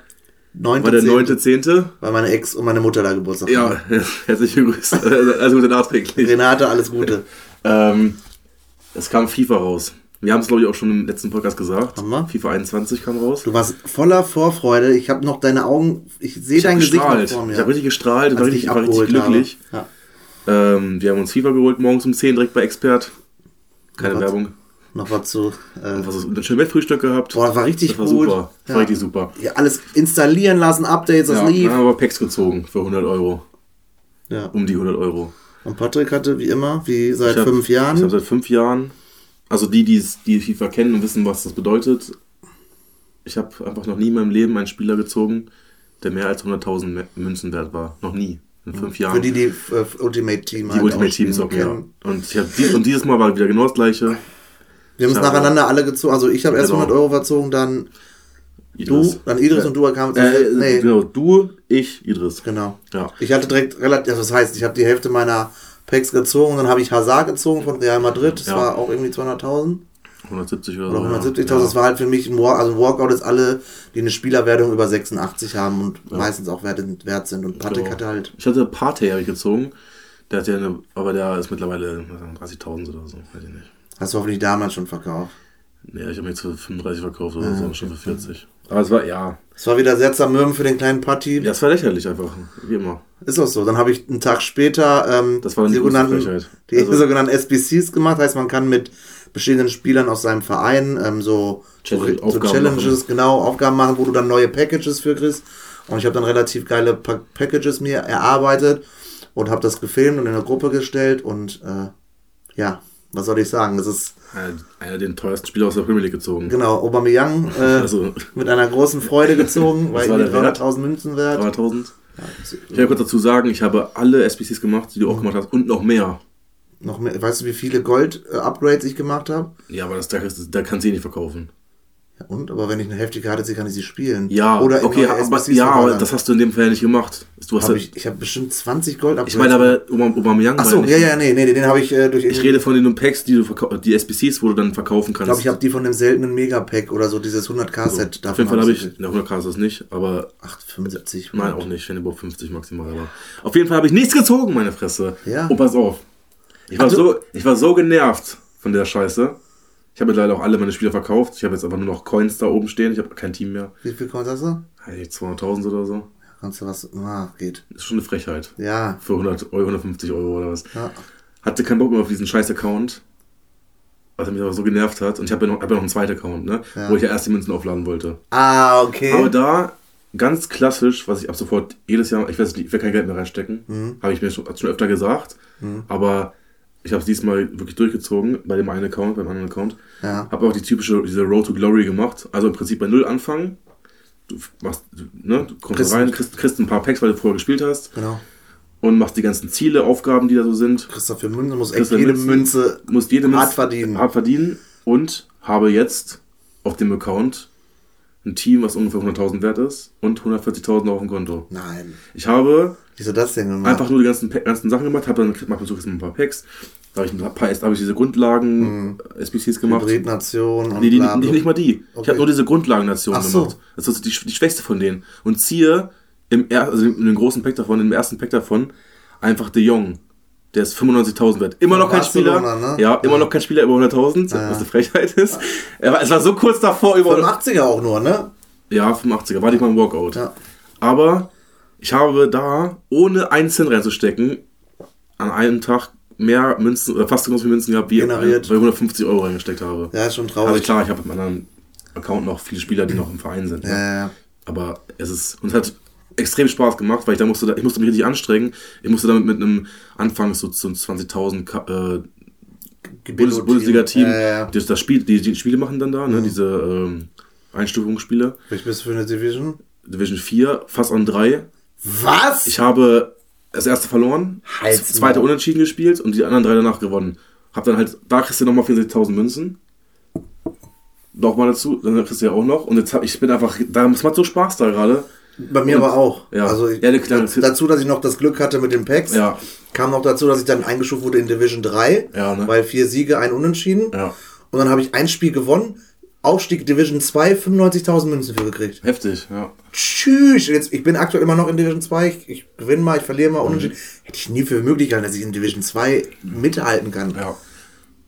war der 9.10., 9.10. Weil meine Ex und meine Mutter da Geburtstag Ja, haben. herzlich gegrüßt. Also Gute nachträglich. Renate, alles Gute. Ähm, es kam FIFA raus. Wir haben es, glaube ich, auch schon im letzten Podcast gesagt. Haben wir? FIFA 21 kam raus. Du warst voller Vorfreude. Ich habe noch deine Augen, ich sehe dein Gesicht noch vor mir. Ich habe richtig gestrahlt, war ich richtig, dich war richtig glücklich. Habe. Ähm, wir haben uns FIFA geholt, morgens um 10 direkt bei Expert. Keine Was? Werbung. Ja, noch was zu. Äh, Was ist, ein schönes Bettfrühstück gehabt. boah, das war richtig das war gut. super. Das Ja. war richtig super. Ja, alles installieren lassen, Updates, das Ja, lief. dann haben wir Packs gezogen für 100 Euro. Ja. Um die 100 Euro. Und Patrick hatte, wie immer, wie seit hab- fünf Ich habe Jahren, seit fünf Jahren, also die, die's, die FIFA kennen und wissen, was das bedeutet. Ich habe einfach noch nie in meinem Leben einen Spieler gezogen, der mehr als 100.000 Münzen wert war. Noch nie. In fünf Jahren. für die, die äh, Ultimate Team die halt Ultimate Teams zocken, ja. Und, ich hab, dies, und dieses Mal war wieder genau das gleiche. Wir haben es nacheinander alle gezogen. Also ich habe erst Genau. 100 Euro verzogen, dann Idris. du, dann Idris und du kamen Äh, Nee, Genau, du, ich, Idris. genau. Ja. Ich hatte direkt relativ, also das heißt, ich habe die Hälfte meiner Packs gezogen, dann habe ich Hazard gezogen von Real Madrid, das Ja. war auch irgendwie 200.000 170 oder, oder so. 170.000, ja. das war halt für mich ein Walk, also ein Walkout ist alle, die eine Spielerwertung über 86 haben und meistens auch wert, wert sind und Patrick Genau. hatte halt, Ich hatte Partey hab ich gezogen. Der hat ja eine, aber der ist mittlerweile was sagen, 30.000 oder so. Weiß ich nicht. hast du hoffentlich damals schon verkauft. Nee, ich habe mir jetzt für 35 verkauft oder Ah, so, schon für 40. Aber es war, ja. Es war wieder sehr zermürben für den kleinen Patti. Ja, es war lächerlich einfach. Wie immer. Ist auch so. Dann habe ich einen Tag später ähm, Das war die, sogenannten, die Also- sogenannten SBCs gemacht. Heißt, man kann mit bestehenden Spielern aus seinem Verein ähm, so, Challenge- so, Challenges, machen. genau, Aufgaben machen, wo du dann neue Packages für kriegst. Und ich habe dann relativ geile pa Packages mir erarbeitet und habe das gefilmt und in eine Gruppe gestellt. Und äh, ja, was soll ich sagen? Das ist Einer, der teuersten Spieler aus der Premier League gezogen. genau Aubameyang äh, <laughs> Also, mit einer großen Freude gezogen, <laughs> weil war irgendwie der Wert? 300.000 Münzen wert. 300.000. Ich will kurz dazu sagen, ich habe alle SBCs gemacht, die du auch gemacht hast und noch mehr. Noch mehr, weißt du, wie viele Gold-Upgrades ich gemacht habe? Ja, aber das, da, da kannst du eh nicht verkaufen. Und? Aber wenn ich eine heftige Karte ziehe, kann ich sie spielen. Ja, Oder okay, aber, ja, aber das hast du in dem Fall nicht gemacht. Du hast Hab ja, ich ich habe bestimmt 20 Gold ich meine aber Aubame- Aubameyang. Achso, ja, ich. ja, nee, nee, den habe ich äh, durch. Ich rede von den Packs, die du die SBCs, wo du dann verkaufen Ich kannst. glaube, ich habe die von dem seltenen Megapack oder so, dieses 100k-Set. Auf jeden Fall habe ich, na 100k ist das nicht, aber 8, 75. nein, auch nicht, wenn überhaupt 50 maximal. Aber auf jeden Fall habe ich nichts gezogen, meine Fresse. Ja. Und pass auf. Ich war, Also- so, ich war so genervt von der Scheiße. Ich habe leider auch alle meine Spieler verkauft. Ich habe jetzt aber nur noch Coins da oben stehen. Ich habe kein Team mehr. Wie viel Coins hast du? Hey, 200.000 oder so. Kannst du was. Ah, geht. Ist schon eine Frechheit. Ja. Für 100 Euro, 150 Euro oder was. ja. Hatte keinen Bock mehr auf diesen scheiß Account. Was mich aber so genervt hat. Und ich habe ja, noch- hab ja noch einen zweiten Account, ne? Ja. Wo ich ja erst die Münzen aufladen wollte. Ah, okay. Aber da, ganz klassisch, was ich ab sofort jedes Jahr, ich weiß ich will kein Geld mehr reinstecken, Mhm. habe ich mir schon, schon öfter gesagt. Aber ich habe es diesmal wirklich durchgezogen bei dem einen Account, beim anderen Account. Ja. Habe auch die typische, diese Road to Glory gemacht. Also im Prinzip bei Null anfangen. Du machst, du, ne, du kommst Kriegst- rein, kriegst, kriegst ein paar Packs, weil du vorher gespielt hast. Genau. Und machst die ganzen Ziele, Aufgaben, die da so sind. Christoph für Münze muss echt jede Münze. musst jede Münze hart verdienen. hart verdienen und habe jetzt auf dem Account ein Team, was ungefähr 100.000 wert ist und 140.000 auf dem Konto. Nein. Ich habe Wieso das denn gemacht? einfach nur die ganzen, ganzen Sachen gemacht, habe dann mal versucht, ein paar Packs. Da habe ich ein paar, habe ich diese Grundlagen äh, SBCs gemacht. Hybridnation und Nee, die, nicht, nicht mal die. Ich Okay. habe nur diese Grundlagennation so. gemacht. Das ist die, die schwächste von denen. Und ziehe im, also in dem großen Pack davon, im ersten Pack davon, einfach De Jong. Der ist 95.000 wert. Immer noch kein Spieler. Ne? Ja, immer Ja. noch kein Spieler über 100.000, was eine Frechheit ist. Er war- Es war so kurz davor über. 85er auch nur, ne? Ja, 85er, war nicht mal ein Walkout. Ja. Aber ich habe da, ohne einen Cent reinzustecken, an einem Tag mehr Münzen, oder fast so groß wie Münzen gehabt, wie Generiert. weil ich 150 Euro reingesteckt habe. Ja, ist schon traurig. Also klar, ich habe mit meinem anderen Account noch viele Spieler, die noch im Verein sind. Ne? Ja, ja. Aber es ist, und es hat extrem Spaß gemacht, weil ich da musste, ich musste mich richtig anstrengen. Ich musste damit mit einem Anfang so zu 20.000 äh, Bundes Bundesliga-Team, ja, ja. das, das Spiel, die, die Spiele machen dann da, ne, mhm. diese ähm, Einstufungsspiele. Welch bist du für eine Division? Division 4, fast an 3. Was? Ich habe das erste verloren, Halt's das zweite mal. unentschieden gespielt und die anderen drei danach gewonnen. Hab dann halt, da kriegst du nochmal 64.000 Münzen. Nochmal dazu, dann kriegst du ja auch noch. Und jetzt hab ich bin einfach, da macht so Spaß da gerade. Bei mir und, aber auch. Ja. Also ich, ja, dazu, dass ich noch das Glück hatte mit den Packs, ja. kam noch dazu, dass ich dann eingeschuft wurde in Division 3, ja, ne? weil vier Siege, ein Unentschieden. Ja. Und dann habe ich ein Spiel gewonnen Aufstieg Division 2 95.000 Münzen für gekriegt. Heftig, ja. Tschüss. Jetzt, ich bin aktuell immer noch in Division 2. Ich, ich gewinne mal, ich verliere mal. Mhm. Hätte ich nie für möglich gehalten, dass ich in Division 2 mithalten kann. Ja.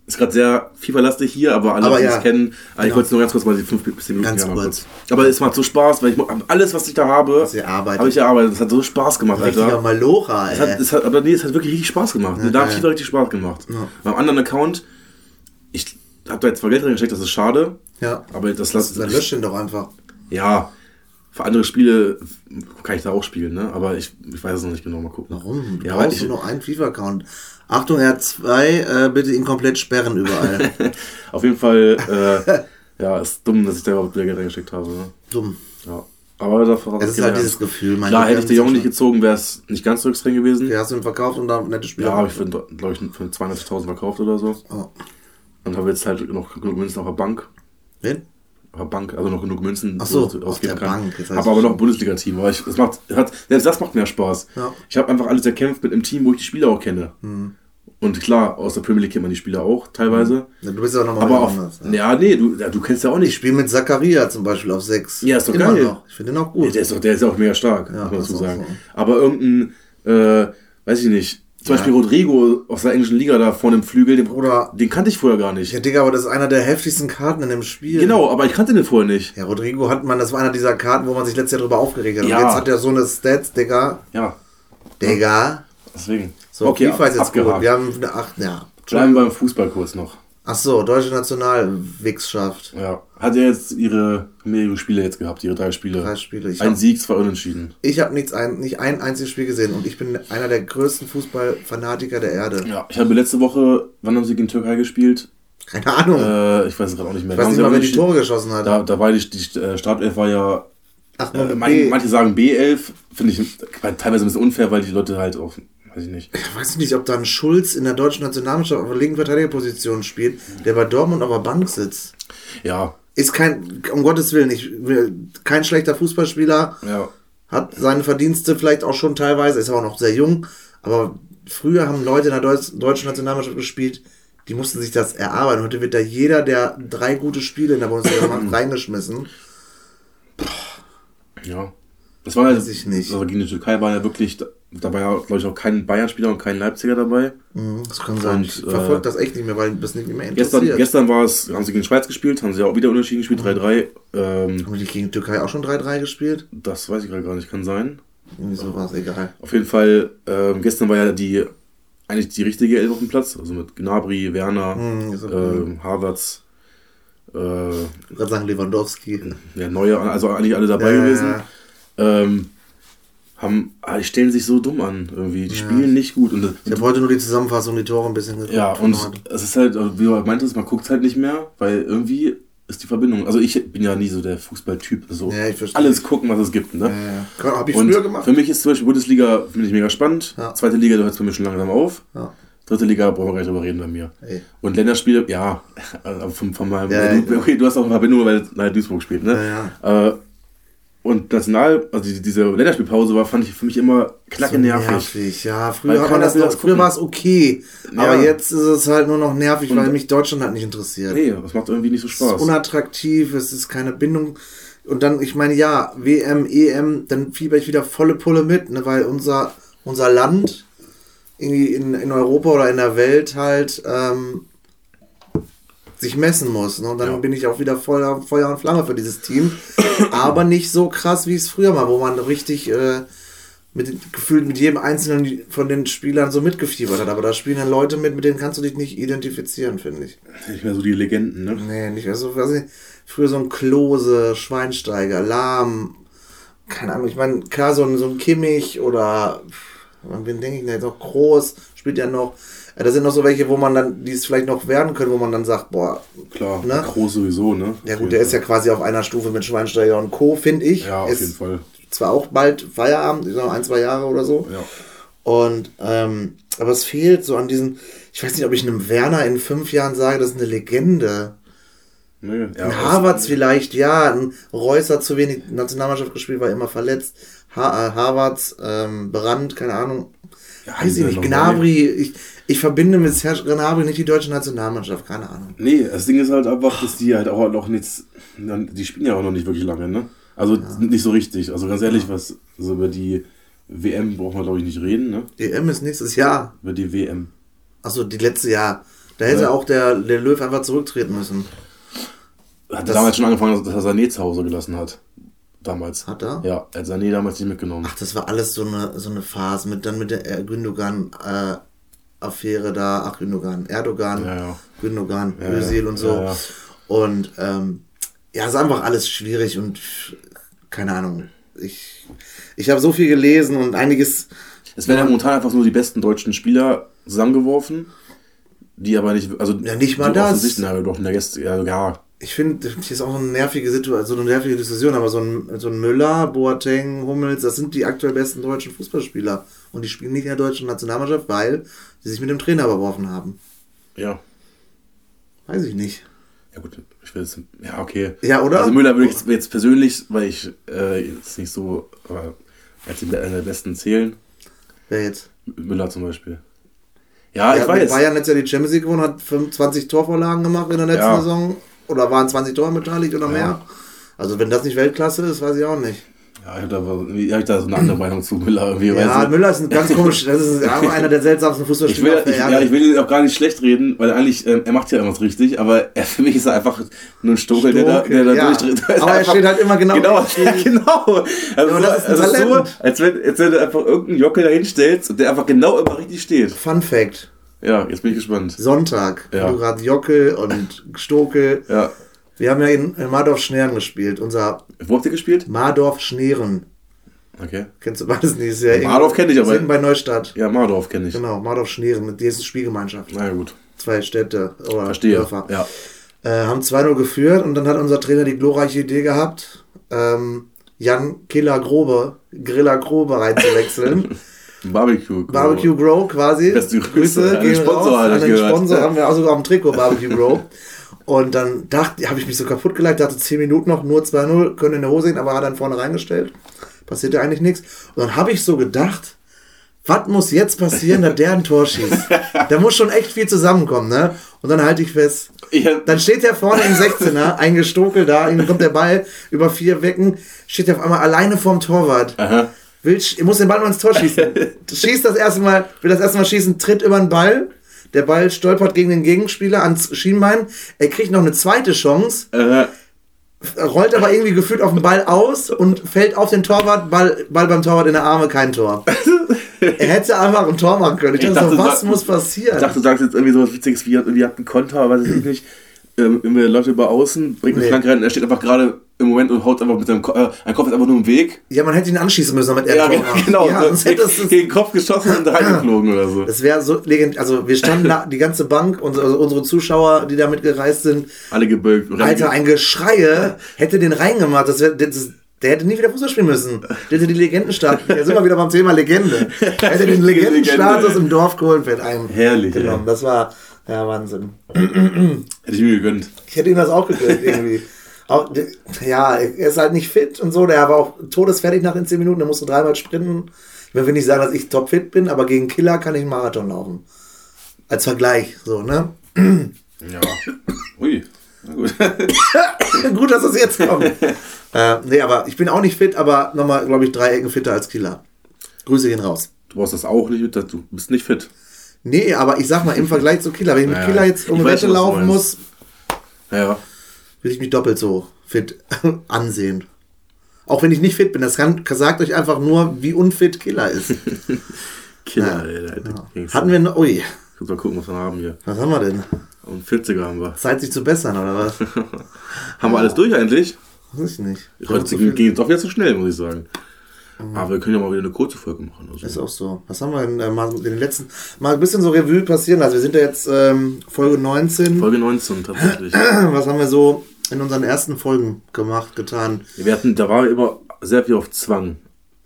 Ist gerade sehr FIFA-lastig hier, aber alle, aber die ja, es kennen, genau. ich wollte es nur ganz kurz mal die 5 bis 10 Minuten ganz kurz. kurz. Aber es macht so Spaß, weil ich alles, was ich da habe, habe ich erarbeitet. Es hat so Spaß gemacht, Alter. Richtiger Malocha, ey. Es hat, es hat, aber nee, es hat wirklich richtig Spaß gemacht. Ja, da hat FIFA richtig Spaß gemacht. Ja. Beim anderen Account, ich habe da jetzt zwar Geld reingesteckt, das ist schade. Ja. Aber das lasse Dann lösch den doch einfach. Ja. Für andere Spiele kann ich da auch spielen, ne? Aber ich, ich weiß es noch nicht genau. Mal gucken. Warum? Du ja, brauchst ich, du noch einen FIFA-Account. Achtung, R2, äh, bitte ihn komplett sperren überall. <laughs> Auf jeden Fall, äh, ja, ist dumm, dass ich da überhaupt wieder Geld reingesteckt habe. Ne? Dumm. Ja. Aber davor Es ist halt dieses Gefühl, mein Klar, hätte ich den Jungen nicht gezogen, wäre es nicht ganz so extrem gewesen. Ja, hast du ihn verkauft und da nette Spiele. Ja, habe ich glaube ich, für 200.000 verkauft oder so. Oh. Und habe jetzt halt noch genug Münzen auf der Bank. Wen? Auf der Bank, also noch genug Münzen Ach so, ausgeben kann. Bank, das heißt habe aber noch ein Bundesliga-Team, weil ich, das macht, hat, selbst das macht mehr Spaß. Ja. Ich habe einfach alles erkämpft mit einem Team, wo ich die Spieler auch kenne. Mhm. Und klar, aus der Premier League kennt man die Spieler auch teilweise. Ja, du bist ja auch nochmal anders. Ja. ja, nee, du, ja, du kennst ja auch nicht. Ich spiele mit Zakaria zum Beispiel auf 6. Ja, ist doch Immer geil. Noch. Ich finde den auch gut. Ja, der, ist doch, der ist auch mega stark, ja, muss man dazu sagen. So. Aber irgendein, äh, weiß ich nicht, zum Beispiel Rodrigo aus der englischen Liga da vorne im Flügel, den, Oder, den kannte ich vorher gar nicht. Ja, Digga, aber das ist einer der heftigsten Karten in dem Spiel. Genau, aber ich kannte den vorher nicht. Ja, Rodrigo hat man, das war einer dieser Karten, wo man sich letztes Jahr drüber aufgeregt hat. Ja. Und jetzt hat er so eine Stats, Digga. Ja. Digga. Deswegen. So, okay, FIFA ist jetzt abgehakt. gut. Wir haben eine 8, ja. Bleiben beim Fußball kurz noch. Ach so, deutsche Nationalwixschaft. Ja. Hat ja jetzt ihre mehrere Spiele jetzt gehabt, ihre drei Spiele. Drei Spiele. Ich ein hab, Sieg, zwei Unentschieden. Ich habe nichts ein, nicht ein einziges Spiel gesehen und ich bin einer der größten Fußballfanatiker der Erde. Ja, ich habe letzte Woche, wann haben sie gegen Türkei gespielt? Keine Ahnung. Äh, ich weiß es gerade auch nicht mehr. Ich weiß nicht mal, wer die Tore geschossen hat. Da, da war die, die äh, Startelf war ja Ach, äh, manche sagen B11, finde ich teilweise ein bisschen unfair, weil die Leute halt auch Weiß ich nicht. Ich weiß nicht, ob da ein Schulz in der deutschen Nationalmannschaft auf der linken Verteidigerposition spielt, der bei Dortmund auf der Bank sitzt. Ja. Ist kein, um Gottes Willen, ich will, kein schlechter Fußballspieler. Ja. Hat seine Verdienste vielleicht auch schon teilweise, ist aber auch noch sehr jung. Aber früher haben Leute in der Deutsch, deutschen Nationalmannschaft gespielt, die mussten sich das erarbeiten. Heute wird da jeder, der drei gute Spiele in der Bundesliga macht, <clears throat> reingeschmissen. Ja. Das war Weiß ich nicht. Also gegen die Türkei war ja wirklich, da war ja, glaube ich, auch kein Bayern-Spieler und kein Leipziger dabei. Mhm, das kann sein. Und, ich verfolge äh, das echt nicht mehr, weil das nicht mehr interessiert. Gestern, gestern war es, haben sie gegen die Schweiz gespielt, haben sie ja auch wieder unentschieden gespielt, 3-3. Ähm, haben die gegen Türkei auch schon 3-3 gespielt? Das weiß ich gerade gar nicht, kann sein. Irgendwie so war es egal. Auf jeden Fall, ähm, gestern war ja die, eigentlich die richtige Elf auf dem Platz, also mit Gnabry, Werner, mhm, äh, Havertz, äh, ich sagen Lewandowski. Ja, neue, also eigentlich alle dabei ja, gewesen. Ja ähm, haben, ah, die stellen sich so dumm an irgendwie. Die ja. spielen nicht gut. Und, ich habe heute nur die Zusammenfassung, die Tore ein bisschen geguckt. Ja, und es ist halt, wie du meintest, man guckt halt nicht mehr, weil irgendwie ist die Verbindung. Also ich bin ja nie so der Fußballtyp, so ja, alles gucken, was es gibt. Ne? Ja, ja. Hab ich und früher gemacht. Für mich ist zum Beispiel Bundesliga finde ich mega spannend. Ja. Zweite Liga, du hörst bei mir schon langsam auf. Ja. Dritte Liga brauchen wir gar nicht drüber reden bei mir. Ey. Und Länderspiele, ja, <laughs> also von, von meinem, okay, du hast auch eine Verbindung, weil Nein Duisburg spielt, ne? Ja, ja. Äh, und National, also diese Länderspielpause war, fand ich für mich immer knacke nervig. nervig. Ja, früher, hat man das noch, früher war es okay. Ja. Aber jetzt ist es halt nur noch nervig, und weil mich Deutschland halt nicht interessiert. Nee, das macht irgendwie nicht so Spaß. Es ist unattraktiv, es ist keine Bindung. Und dann, ich meine, ja, WM, EM, dann fieber ich wieder volle Pulle mit, ne, weil unser, unser Land irgendwie in, in Europa oder in der Welt halt ähm, sich messen muss. Ne? Und dann ja. bin ich auch wieder Feuer, Feuer und Flamme für dieses Team. Aber nicht so krass, wie es früher war, wo man richtig äh, mit, gefühlt mit jedem einzelnen von den Spielern so mitgefiebert hat. Aber da spielen dann Leute mit, mit denen kannst du dich nicht identifizieren, finde ich. Nicht mehr so die Legenden, ne? Nee, nicht mehr so, weiß ich, früher so ein Klose, Schweinsteiger, Lahm, keine Ahnung, ich meine, klar, so ein, so ein Kimmich oder, wen denke ich jetzt noch, Groß spielt ja noch. Ja, da sind noch so welche, wo man dann, die es vielleicht noch werden können, wo man dann sagt, boah. Klar, ne? Groß sowieso, ne? Ja gut, der ist ja quasi auf einer Stufe mit Schweinsteiger und Co., finde ich. Ja, auf ist jeden Fall. Zwar auch bald Feierabend, ich sag noch ein, zwei Jahre oder so. Ja. Und, ähm, aber es fehlt so an diesen, ich weiß nicht, ob ich einem Werner in fünf Jahren sage, das ist eine Legende. Nee, ja, ein Harvards vielleicht, ja. Ein Reus hat zu wenig Nationalmannschaft gespielt, war immer verletzt. Ha äh, Harvards, ähm, Brandt, keine Ahnung. Weiß ich nicht. Gnabry, ich, ich verbinde mit Serge Gnabry nicht die deutsche Nationalmannschaft, keine Ahnung. Nee, das Ding ist halt einfach, dass die halt auch noch nichts, die spielen ja auch noch nicht wirklich lange, ne? Also ja. nicht so richtig. Also ganz ehrlich, was also über die WM braucht man glaube ich nicht reden, ne? EM ist nächstes Jahr. Über die WM. Achso, die letzte Jahr. Da hätte ja. auch der, der Löw einfach zurücktreten müssen. Hat er damals schon angefangen, dass er Sané zu Hause gelassen hat. Damals. Hat er? Ja, er hat Sané damals nicht mitgenommen. Ach, das war alles so eine, so eine Phase mit dann mit der Gündogan äh, Affäre da, ach Gündogan, Erdogan, ja, ja. Gündogan, ja, Özil und so. Und ähm, ja, ist einfach alles schwierig und keine Ahnung. Ich, ich habe so viel gelesen und einiges. Es werden ja momentan einfach nur die besten deutschen Spieler zusammengeworfen, die aber nicht, also ja, nicht mal so das. Doch, ja, ja, ich finde, das ist auch eine nervige Situation, so eine nervige Diskussion, aber so ein, so ein Müller, Boateng, Hummels, das sind die aktuell besten deutschen Fußballspieler. Und die spielen nicht in der deutschen Nationalmannschaft, weil sie sich mit dem Trainer überworfen haben. Ja. Weiß ich nicht. Ja gut, ich will jetzt, ja okay. Ja, oder? Also Müller würde ich jetzt persönlich, weil ich äh, jetzt nicht so äh, als die einer der besten zählen. Wer jetzt? Müller zum Beispiel. Ja, ja ich weiß. Bayern letztes Jahr die Champions League gewonnen, hat 25 Torvorlagen gemacht in der letzten ja. Saison oder waren 20 Tore beteiligt oder mehr? Ja. Also wenn das nicht Weltklasse ist, weiß ich auch nicht. Ja, ich habe da, hab da so eine andere Meinung zu Müller. Irgendwie, ja, Müller ist ein ganz komisch, das ist <laughs> einer der seltsamsten Fußballspieler. Ich will, ich, ja, ich will ihn auch gar nicht schlecht reden, weil eigentlich, ähm, er macht ja immer richtig, aber er, für mich ist er einfach nur ein Stokel, der da, der da ja. durchdreht. <laughs> Aber er steht halt immer genau. Genau, ja, <laughs> genau. Also, ja, das ist, also so, als wenn, als wenn du einfach irgendeinen Jockel da hinstellst und der einfach genau immer richtig steht. Fun Fact. Ja, jetzt bin ich gespannt. Sonntag, ja. du gerade Jockel und Stokel. Ja. Wir haben ja in, in Mardorf Schneren gespielt. Unser Wo habt ihr gespielt? Mardorf Schneren. Okay. Kennst du beides nicht? Ist ja Mardorf kenne ich aber. bei Neustadt. Ja, Mardorf kenne ich. Genau, Mardorf Schneren. Die ist Spielgemeinschaft. Na ja, gut. Zwei Städte oder Verstehe. Dörfer. Ja. Äh, haben 2-0 geführt und dann hat unser Trainer die glorreiche Idee gehabt, ähm, Jan Killer Grobe, Griller Grobe reinzuwechseln. <laughs> Barbecue Grow. Barbecue Grow quasi. Beste Grüße. Grüße gehen Sponsor, raus. An den Sponsor haben wir auch sogar dem Trikot Barbecue Grow. Und dann dachte, habe ich mich so kaputt geleitet, dachte 10 Minuten noch, nur 2-0, können in der Hose gehen, aber hat dann vorne reingestellt. Passierte eigentlich nichts. Und dann habe ich so gedacht, was muss jetzt passieren, dass der ein Tor schießt? Da muss schon echt viel zusammenkommen, ne? Und dann halte ich fest. Dann steht der vorne im 16er, ein Gestokel da, ihm kommt der Ball über vier Wecken, steht der auf einmal alleine vorm Torwart. Aha. Will, muss den Ball nur ins Tor schießen. <laughs> Schießt das erste Mal, will das erste Mal schießen, tritt über den Ball, der Ball stolpert gegen den Gegenspieler ans Schienbein. Er kriegt noch eine zweite Chance. Äh. Rollt aber irgendwie gefühlt auf den Ball aus und fällt auf den Torwart, Ball, Ball beim Torwart in der Arme, kein Tor. er hätte einfach ein Tor machen können. Ich, ich dachte, so, was muss passieren? Ich dachte, du sagst jetzt irgendwie so was Witziges wie, ihr habt einen Konter, weiß ich nicht ähm, immer Leute über außen, bringt einen nee. Flanke rein, er steht einfach gerade im Moment und haut einfach mit seinem Ko äh, ein Kopf ist einfach nur im Weg. Ja, man hätte ihn anschießen müssen, damit er Ja, <laughs> genau, ja, sonst hätte es gegen den Kopf geschossen und reingeflogen oder so. Das wäre so legend, also wir standen da, die ganze Bank und also unsere Zuschauer, die da mitgereist sind. Alle gebölkt. Alter, ein Geschreie hätte den reingemacht, das wäre, der hätte nie wieder Fußball spielen müssen. Der hätte die Legendenstatus. Da sind wir wieder beim Thema Legende. Er hätte den <laughs> Legendenstatus im Dorf Kohlenfeld einem Herrlich, genommen. Ja. Das war, ja, Wahnsinn. Hätte ich mir gegönnt. Ich hätte ihm das auch gegönnt, irgendwie. <laughs> Auch, ja, er ist halt nicht fit und so. Der war auch todesfertig nach den 10 Minuten. Der musste dreimal sprinten. Ich will nicht sagen, dass ich topfit bin, aber gegen Killer kann ich einen Marathon laufen. Als Vergleich, so, ne? Ja. Ui. Na gut. <coughs> gut, dass das jetzt kommt. <laughs> äh, nee, aber ich bin auch nicht fit, aber nochmal, glaube ich, drei Ecken fitter als Killer. Grüße gehen raus. Du brauchst das auch nicht, du bist nicht fit. Nee, aber ich sag mal, im Vergleich zu Killer, wenn ich mit naja, Killer jetzt um Wette laufen muss, Ja. will ich mich doppelt so fit <laughs> ansehen. Auch wenn ich nicht fit bin, das kann, sagt euch einfach nur, wie unfit Killer ist. <laughs> Killer, Ja. ey. ging's- Hatten wir, noch- ui, Ich muss mal gucken, was wir haben hier. was haben wir denn? Und 40er haben wir. Zeit sich zu bessern, oder was? <laughs> Haben wir alles durch eigentlich? Weiß ich nicht. Haben Heute ging es doch wieder zu schnell, muss ich sagen. Aber wir können ja mal wieder eine kurze Folge machen. Also. Ist auch so. Was haben wir denn äh, mal in den letzten, mal ein bisschen so Revue passieren lassen. Wir sind ja jetzt ähm, Folge 19. Folge 19 tatsächlich. <clears throat> Was haben wir so in unseren ersten Folgen gemacht, getan? Wir hatten, da war immer sehr viel auf Zwang.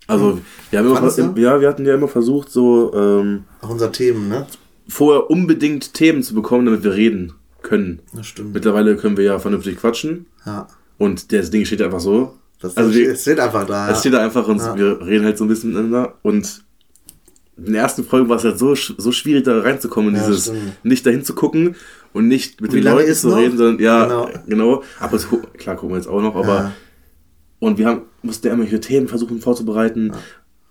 Also wir haben immer, ja, wir hatten ja immer versucht, so ähm, Auch unser Themen, ne? vorher unbedingt Themen zu bekommen, damit wir reden können. Das stimmt. Mittlerweile können wir ja vernünftig quatschen Ja. und das Ding steht einfach so. Das, also wir, steht einfach da. es Ja. steht da einfach und Ja. wir reden halt so ein bisschen miteinander und in den ersten Folgen war es halt so, so schwierig da reinzukommen, in Ja, dieses stimmt. nicht dahin zu gucken und nicht mit Wie den Leuten zu noch? reden, sondern ja, Genau. genau. Aber es, klar gucken wir jetzt auch noch, aber Ja. und wir haben mussten ja irgendwelche Themen versuchen vorzubereiten.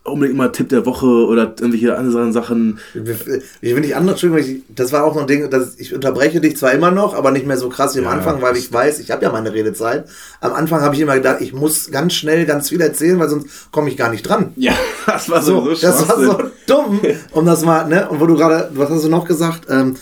Unbedingt mal Tipp der Woche oder irgendwelche anderen Sachen. Ich will nicht anders, das war auch noch ein Ding, dass ich unterbreche dich zwar immer noch, aber nicht mehr so krass wie am Ja, Anfang, weil ich weiß, ich habe ja meine Redezeit. Am Anfang habe ich immer gedacht, ich muss ganz schnell ganz viel erzählen, weil sonst komme ich gar nicht dran. Ja, <laughs> das war So, das war so dumm. Und das war, ne, und wo du gerade, was hast du noch gesagt? Ähm,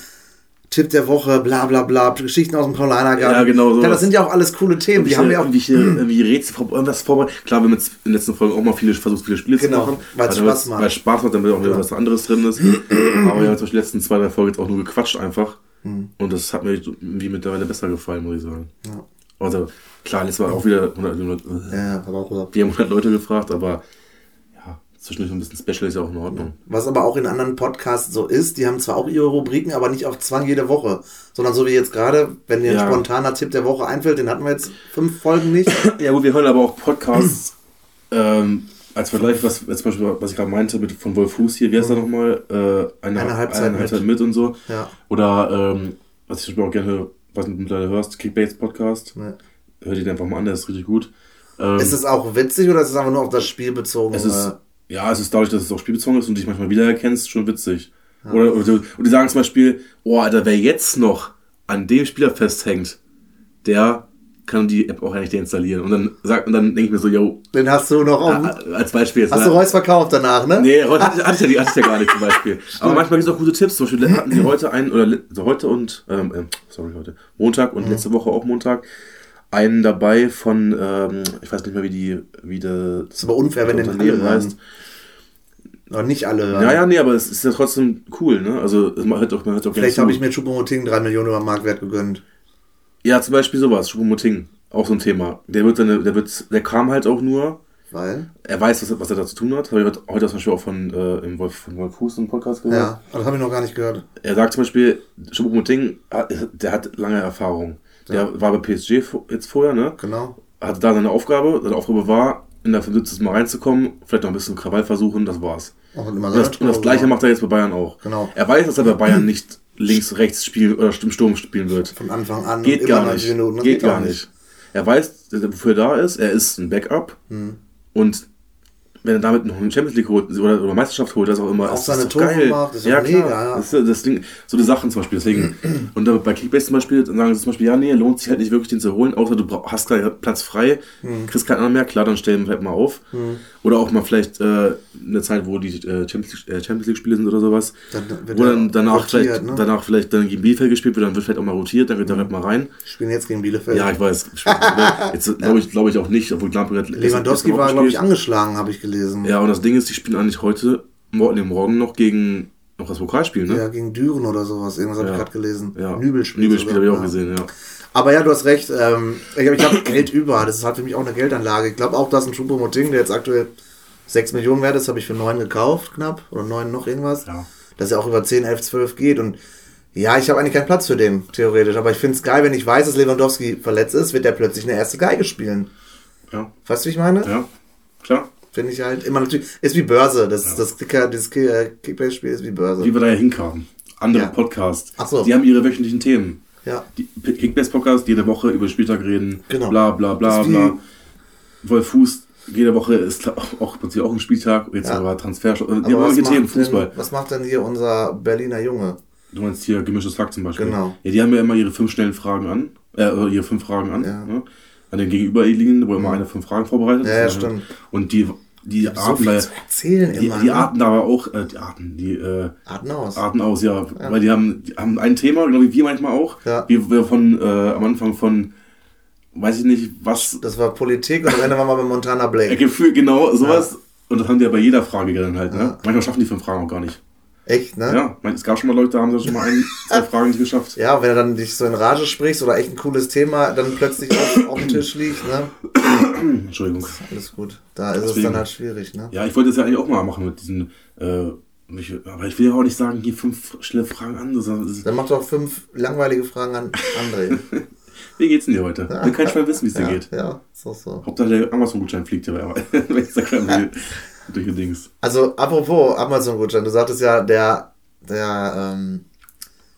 Tipp der Woche, bla bla bla, Geschichten aus dem Paulanergarten. Ja, genau, Ja, sowas. das sind ja auch alles coole Themen. Die haben wir auch. irgendwelche, irgendwelche Rätsel, irgendwas vorbereitet. Klar, wir haben jetzt in den letzten Folgen auch mal viele, versucht, viele Spiele Genau, zu machen. weil's damit- Spaß macht. Weil es Spaß macht, damit auch wieder Ja. was anderes drin ist. Aber wir haben jetzt die letzten zwei, drei Folgen jetzt auch nur gequatscht einfach. Hm. Und das hat mir irgendwie mittlerweile besser gefallen, muss ich sagen. Ja. Also, klar, letztes Mal auch wieder 100, 100, äh, Ja, aber auch so. wir haben 100 Leute gefragt, aber ja, zwischendurch ein bisschen Special ist ja auch in Ordnung. Was aber auch in anderen Podcasts so ist, die haben zwar auch ihre Rubriken, aber nicht auf Zwang jede Woche, sondern so wie jetzt gerade, wenn dir ein Ja. spontaner Tipp der Woche einfällt, den hatten wir jetzt fünf Folgen nicht. Ja gut, wir hören aber auch Podcasts ähm, als Vergleich, was zum Beispiel, was ich gerade meinte mit von Wolf Fuß hier, wie heißt er nochmal? Äh, eine, Eine Halbzeit eine Halbzeit mit. und so. Ja. Oder ähm, was ich zum Beispiel auch gerne was du mittlerweile hörst, Kickbaits Podcast. Ne. Hör dir den einfach mal an, der ist richtig gut. Ähm, Ist es auch witzig oder ist es einfach nur auf das Spiel bezogen? es ist, ja, es ist dadurch, dass es auch spielbezogen ist und dich manchmal wiedererkennst, schon witzig. Oder, oder, und die sagen zum Beispiel, oh Alter, wer jetzt noch an dem Spieler festhängt, der kann die App auch eigentlich deinstallieren. Und dann sagt, und dann denke ich mir so, yo, Den hast du noch auf. äh, als Beispiel jetzt. hast ne? du Reus verkauft danach, ne? Nee, heute hatte, ich- hatte, ich ja, hatte ich ja gar nicht zum Beispiel. <laughs> Aber manchmal gibt es auch gute Tipps. Zum Beispiel hatten wir heute einen, oder also heute und, ähm, ähm, sorry, heute, Montag und letzte Woche auch Montag, einen dabei von, ähm, ich weiß nicht mehr, wie die, wie der, ist aber unfair, wenn das den Unternehmen heißt. Oder nicht alle. Ja, ja, nee, aber es ist ja trotzdem cool, ne? Also, man hört auch, man hört auch Vielleicht habe ich mir Choupo-Moting drei Millionen über Marktwert gegönnt. Ja, zum Beispiel sowas, Schubomoting, auch so ein Thema. Der wird seine, der wird, der kam halt auch nur, Weil? er weiß, was, was er da zu tun hat. Habe ich heute, heute zum Beispiel auch von, äh, im Wolf, von Wolf Fuß im Podcast gehört. Ja, das habe ich noch gar nicht gehört. Er sagt zum Beispiel, Choupo-Moting, der hat lange Erfahrung. Der war bei PSG jetzt vorher, ne? Genau. Hatte da seine Aufgabe. Seine Aufgabe war, in der Fünfzitz mal reinzukommen, vielleicht noch ein bisschen Krawall versuchen, das war's. Auch Und das, und das gleiche macht er jetzt bei Bayern auch. Genau. Er weiß, dass er bei Bayern nicht links, rechts spielen oder im Sturm spielen wird. Von Anfang an. Geht gar nicht. 90 Minuten. Das Geht gar auch nicht. Er weiß, wofür er da ist. Er ist ein Backup. Hm. Und wenn er damit noch eine Champions League holt oder, oder Meisterschaft holt, das auch immer. Auch das seine doch Tore macht, ist ja, mega, klar. ja. Das, ist das Ding, so die Sachen zum Beispiel. Deswegen. <clears throat> und dann bei Kickbase zum Beispiel, dann sagen sie zum Beispiel, ja, nee, lohnt sich halt nicht wirklich, den zu holen, außer du hast gleich Platz frei, Hm. kriegst keinen anderen mehr, klar, dann stellen wir halt mal auf. Oder auch mal vielleicht äh, eine Zeit, wo die äh, Champions League- äh, Champions League-Spiele sind oder sowas. Dann wird wo dann danach rotiert, vielleicht, ne? danach vielleicht dann gegen Bielefeld gespielt wird, dann wird vielleicht auch mal rotiert, dann geht der halt mal rein. Spielen jetzt gegen Bielefeld. Ja, ich weiß. <laughs> Jetzt glaube ich, glaube ich auch nicht, obwohl Lewandowski war, glaube ich, angeschlagen, habe ich gelesen. Ja, und das Ding ist, die spielen eigentlich heute, morgen, morgen noch gegen noch das Pokalspiel, ne? Ja, gegen Düren oder sowas. Irgendwas habe Ja. ich gerade gelesen. Ja. Nübelspiel. Nübelspiel habe ich auch ja. gesehen, ja. Aber ja, du hast recht. Ähm, ich habe hab Geld über. Das ist halt für mich auch eine Geldanlage. Ich glaube auch, dass ein Choupo-Moting, der jetzt aktuell 6 Millionen wert ist, habe ich für 9 gekauft, knapp. Oder 9 noch irgendwas. Ja. Dass er auch über 10, 11, 12 geht. Und ja, ich habe eigentlich keinen Platz für den, theoretisch. Aber ich finde es geil, wenn ich weiß, dass Lewandowski verletzt ist, wird der plötzlich eine erste Geige spielen. Ja, Weißt du, wie ich meine? ja, klar. Finde ich halt immer natürlich. Ist wie Börse. Das, das Kicker, dieses äh, Kickbase-Spiel ist wie Börse. Wie wir da ja hinkamen. Andere Ja. Podcasts. Ach so. Die haben ihre wöchentlichen Themen. Ja. Die Kickbase Podcast, jede Woche über Spieltag reden. Genau. Bla, bla, bla, bla. Wolf Fuß, jede Woche ist auch, plötzlich auch ein Spieltag. Jetzt Ja. aber Transfer. Die Aber haben was macht, Themen, Fußball. denn, was macht denn hier unser Berliner Junge? Du meinst hier gemischtes Hack zum Beispiel. Genau. Ja, die haben ja immer ihre fünf schnellen Fragen an. Äh, hier fünf Fragen an. Ja. Ne? An den Gegenüberliegenden, wo immer mhm. einer fünf Fragen vorbereitet. Ja, ja stimmt. Und die die Arten, so erzählen die, immer, die ne? Arten aber auch, äh, die Arten, die äh, Arten aus. Arten aus, ja. ja. Weil die haben, die haben ein Thema, glaube ich, wir manchmal auch. Ja. Wie wir von äh, am Anfang von weiß ich nicht, was. Das war Politik und am Ende waren wir bei Montana Blake. Gefühl, genau, sowas. Ja. Und das haben die ja bei jeder Frage dann halt, ne? Manchmal schaffen die fünf Fragen auch gar nicht. Echt, ne? Ja, es gab schon mal Leute, da haben sie schon mal ein, zwei <laughs> Fragen nicht geschafft. Ja, wenn du dann dich so in Rage sprichst oder echt ein cooles Thema dann plötzlich auf, auf dem Tisch liegt, ne? <coughs> Entschuldigung. Alles gut. Da ist Deswegen. es dann halt schwierig, ne? Ja, ich wollte das ja eigentlich auch mal machen mit diesen, äh, mich, aber ich will ja auch nicht sagen, hier fünf schnelle Fragen an. Dann mach doch fünf langweilige Fragen an André. <laughs> Wie geht's denn dir heute? Ja. Will kein <laughs> Schwein wissen, wie es dir ja, geht. Ja, so, so. Hauptsache der Amazon-Gutschein fliegt ja bei Instagram die Dings. Also, apropos Amazon-Gutschein, du sagtest ja, der, der ähm,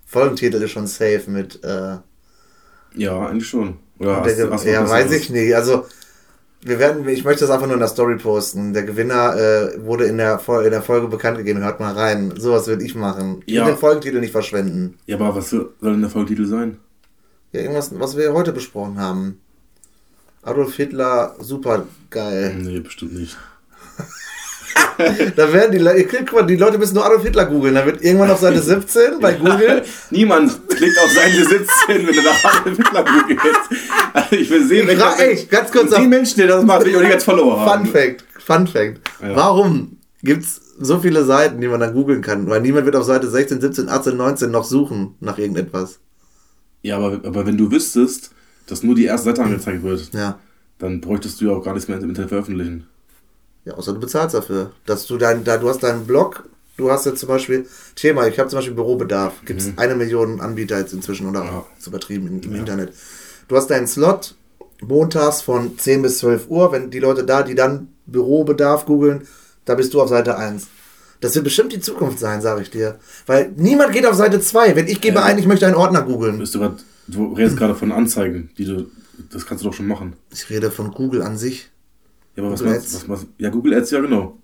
Folgentitel ist schon safe mit. Äh, ja, eigentlich schon. Oder hast, hast ja, weiß ich nicht. Also, wir werden, ich möchte das einfach nur in der Story posten. Der Gewinner äh, wurde in der, in der Folge bekannt gegeben. Hört mal rein. Sowas würde ich machen. Ich ja. will den Folgentitel nicht verschwenden. Ja, aber was soll denn der Folgentitel sein? Ja, irgendwas, was wir heute besprochen haben. Adolf Hitler, super geil. Nee, bestimmt nicht. <laughs> da werden die Leute, guck mal, die Leute müssen nur Adolf Hitler googeln. Da wird irgendwann auf Seite 17 bei Google. <laughs> Niemand klickt auf Seite 17, wenn du nach Adolf Hitler googelst. Also ich will sehen, welche Ey, ganz kurz die Menschen, die das machen, will ich auch nicht ganz verloren haben. Fun Fact, Fun Fact. Ja. Warum gibt's so viele Seiten, die man dann googeln kann? Weil niemand wird auf Seite 16, 17, 18, 19 noch suchen nach irgendetwas. Ja, aber, aber wenn du wüsstest, dass nur die erste Seite angezeigt wird, ja. dann bräuchtest du ja auch gar nichts mehr im Internet veröffentlichen. Ja, außer du bezahlst dafür. Dass du dein, da, du hast deinen Blog, du hast jetzt zum Beispiel, Thema, ich habe zum Beispiel Bürobedarf, gibt es mhm. eine Million Anbieter jetzt inzwischen oder ja. ist übertrieben im, im ja. Internet. Du hast deinen Slot montags von 10 bis 12 Uhr, wenn die Leute da, die dann Bürobedarf googeln, da bist du auf Seite 1. Das wird bestimmt die Zukunft sein, sage ich dir. Weil niemand geht auf Seite 2. Wenn ich gebe ja. ein, ich möchte einen Ordner googeln. Du redest gerade von Anzeigen, die du. Das kannst du doch schon machen. Ich rede von Google an sich. Ja, aber Google was, was, was, Ja, Google Ads, ja, genau.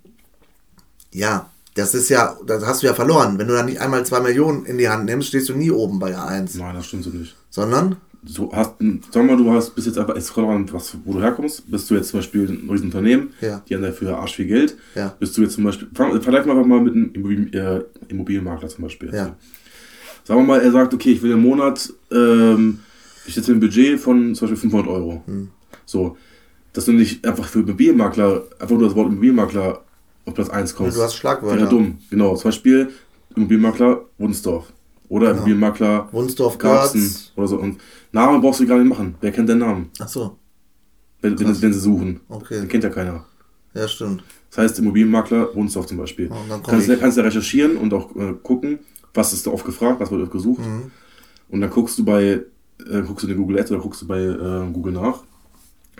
Ja, das ist ja, das hast du ja verloren. Wenn du dann nicht einmal zwei Millionen in die Hand nimmst, stehst du nie oben bei A1. Nein, das stimmt so nicht. Sondern? du hast, sag mal, du hast bis jetzt einfach, relevant, was, wo du herkommst. Bist du jetzt zum Beispiel ein neues Unternehmen, ja. die haben dafür arsch viel Geld. Ja. Bist du jetzt zum Beispiel, vergleich mal mal mit einem Immobilien, äh, Immobilienmakler zum Beispiel. Ja. Sagen wir mal, er sagt, okay, ich will im Monat, ähm, ich setze ein Budget von zum Beispiel 500 Euro. Hm. So, dass du nicht einfach für Immobilienmakler, einfach nur das Wort Immobilienmakler auf Platz 1 kommst. Ja, du hast Schlagwörter. Wäre dumm, genau. Zum Beispiel Immobilienmakler Wunsdorf. Oder genau. Immobilienmakler Wunsdorf Garzen oder so. Und Namen brauchst du gar nicht machen. Wer kennt deinen Namen? Ach so. Wenn, wenn, wenn sie suchen. Okay. Den kennt ja keiner. Ja, stimmt. Das heißt, Immobilienmakler Wunsdorf zum Beispiel. Oh, kannst, du kannst ja recherchieren und auch äh, gucken, was ist da oft gefragt, was wird oft gesucht. Mhm. Und dann guckst du bei, äh, guckst du in Google Ads oder guckst du bei äh, Google nach.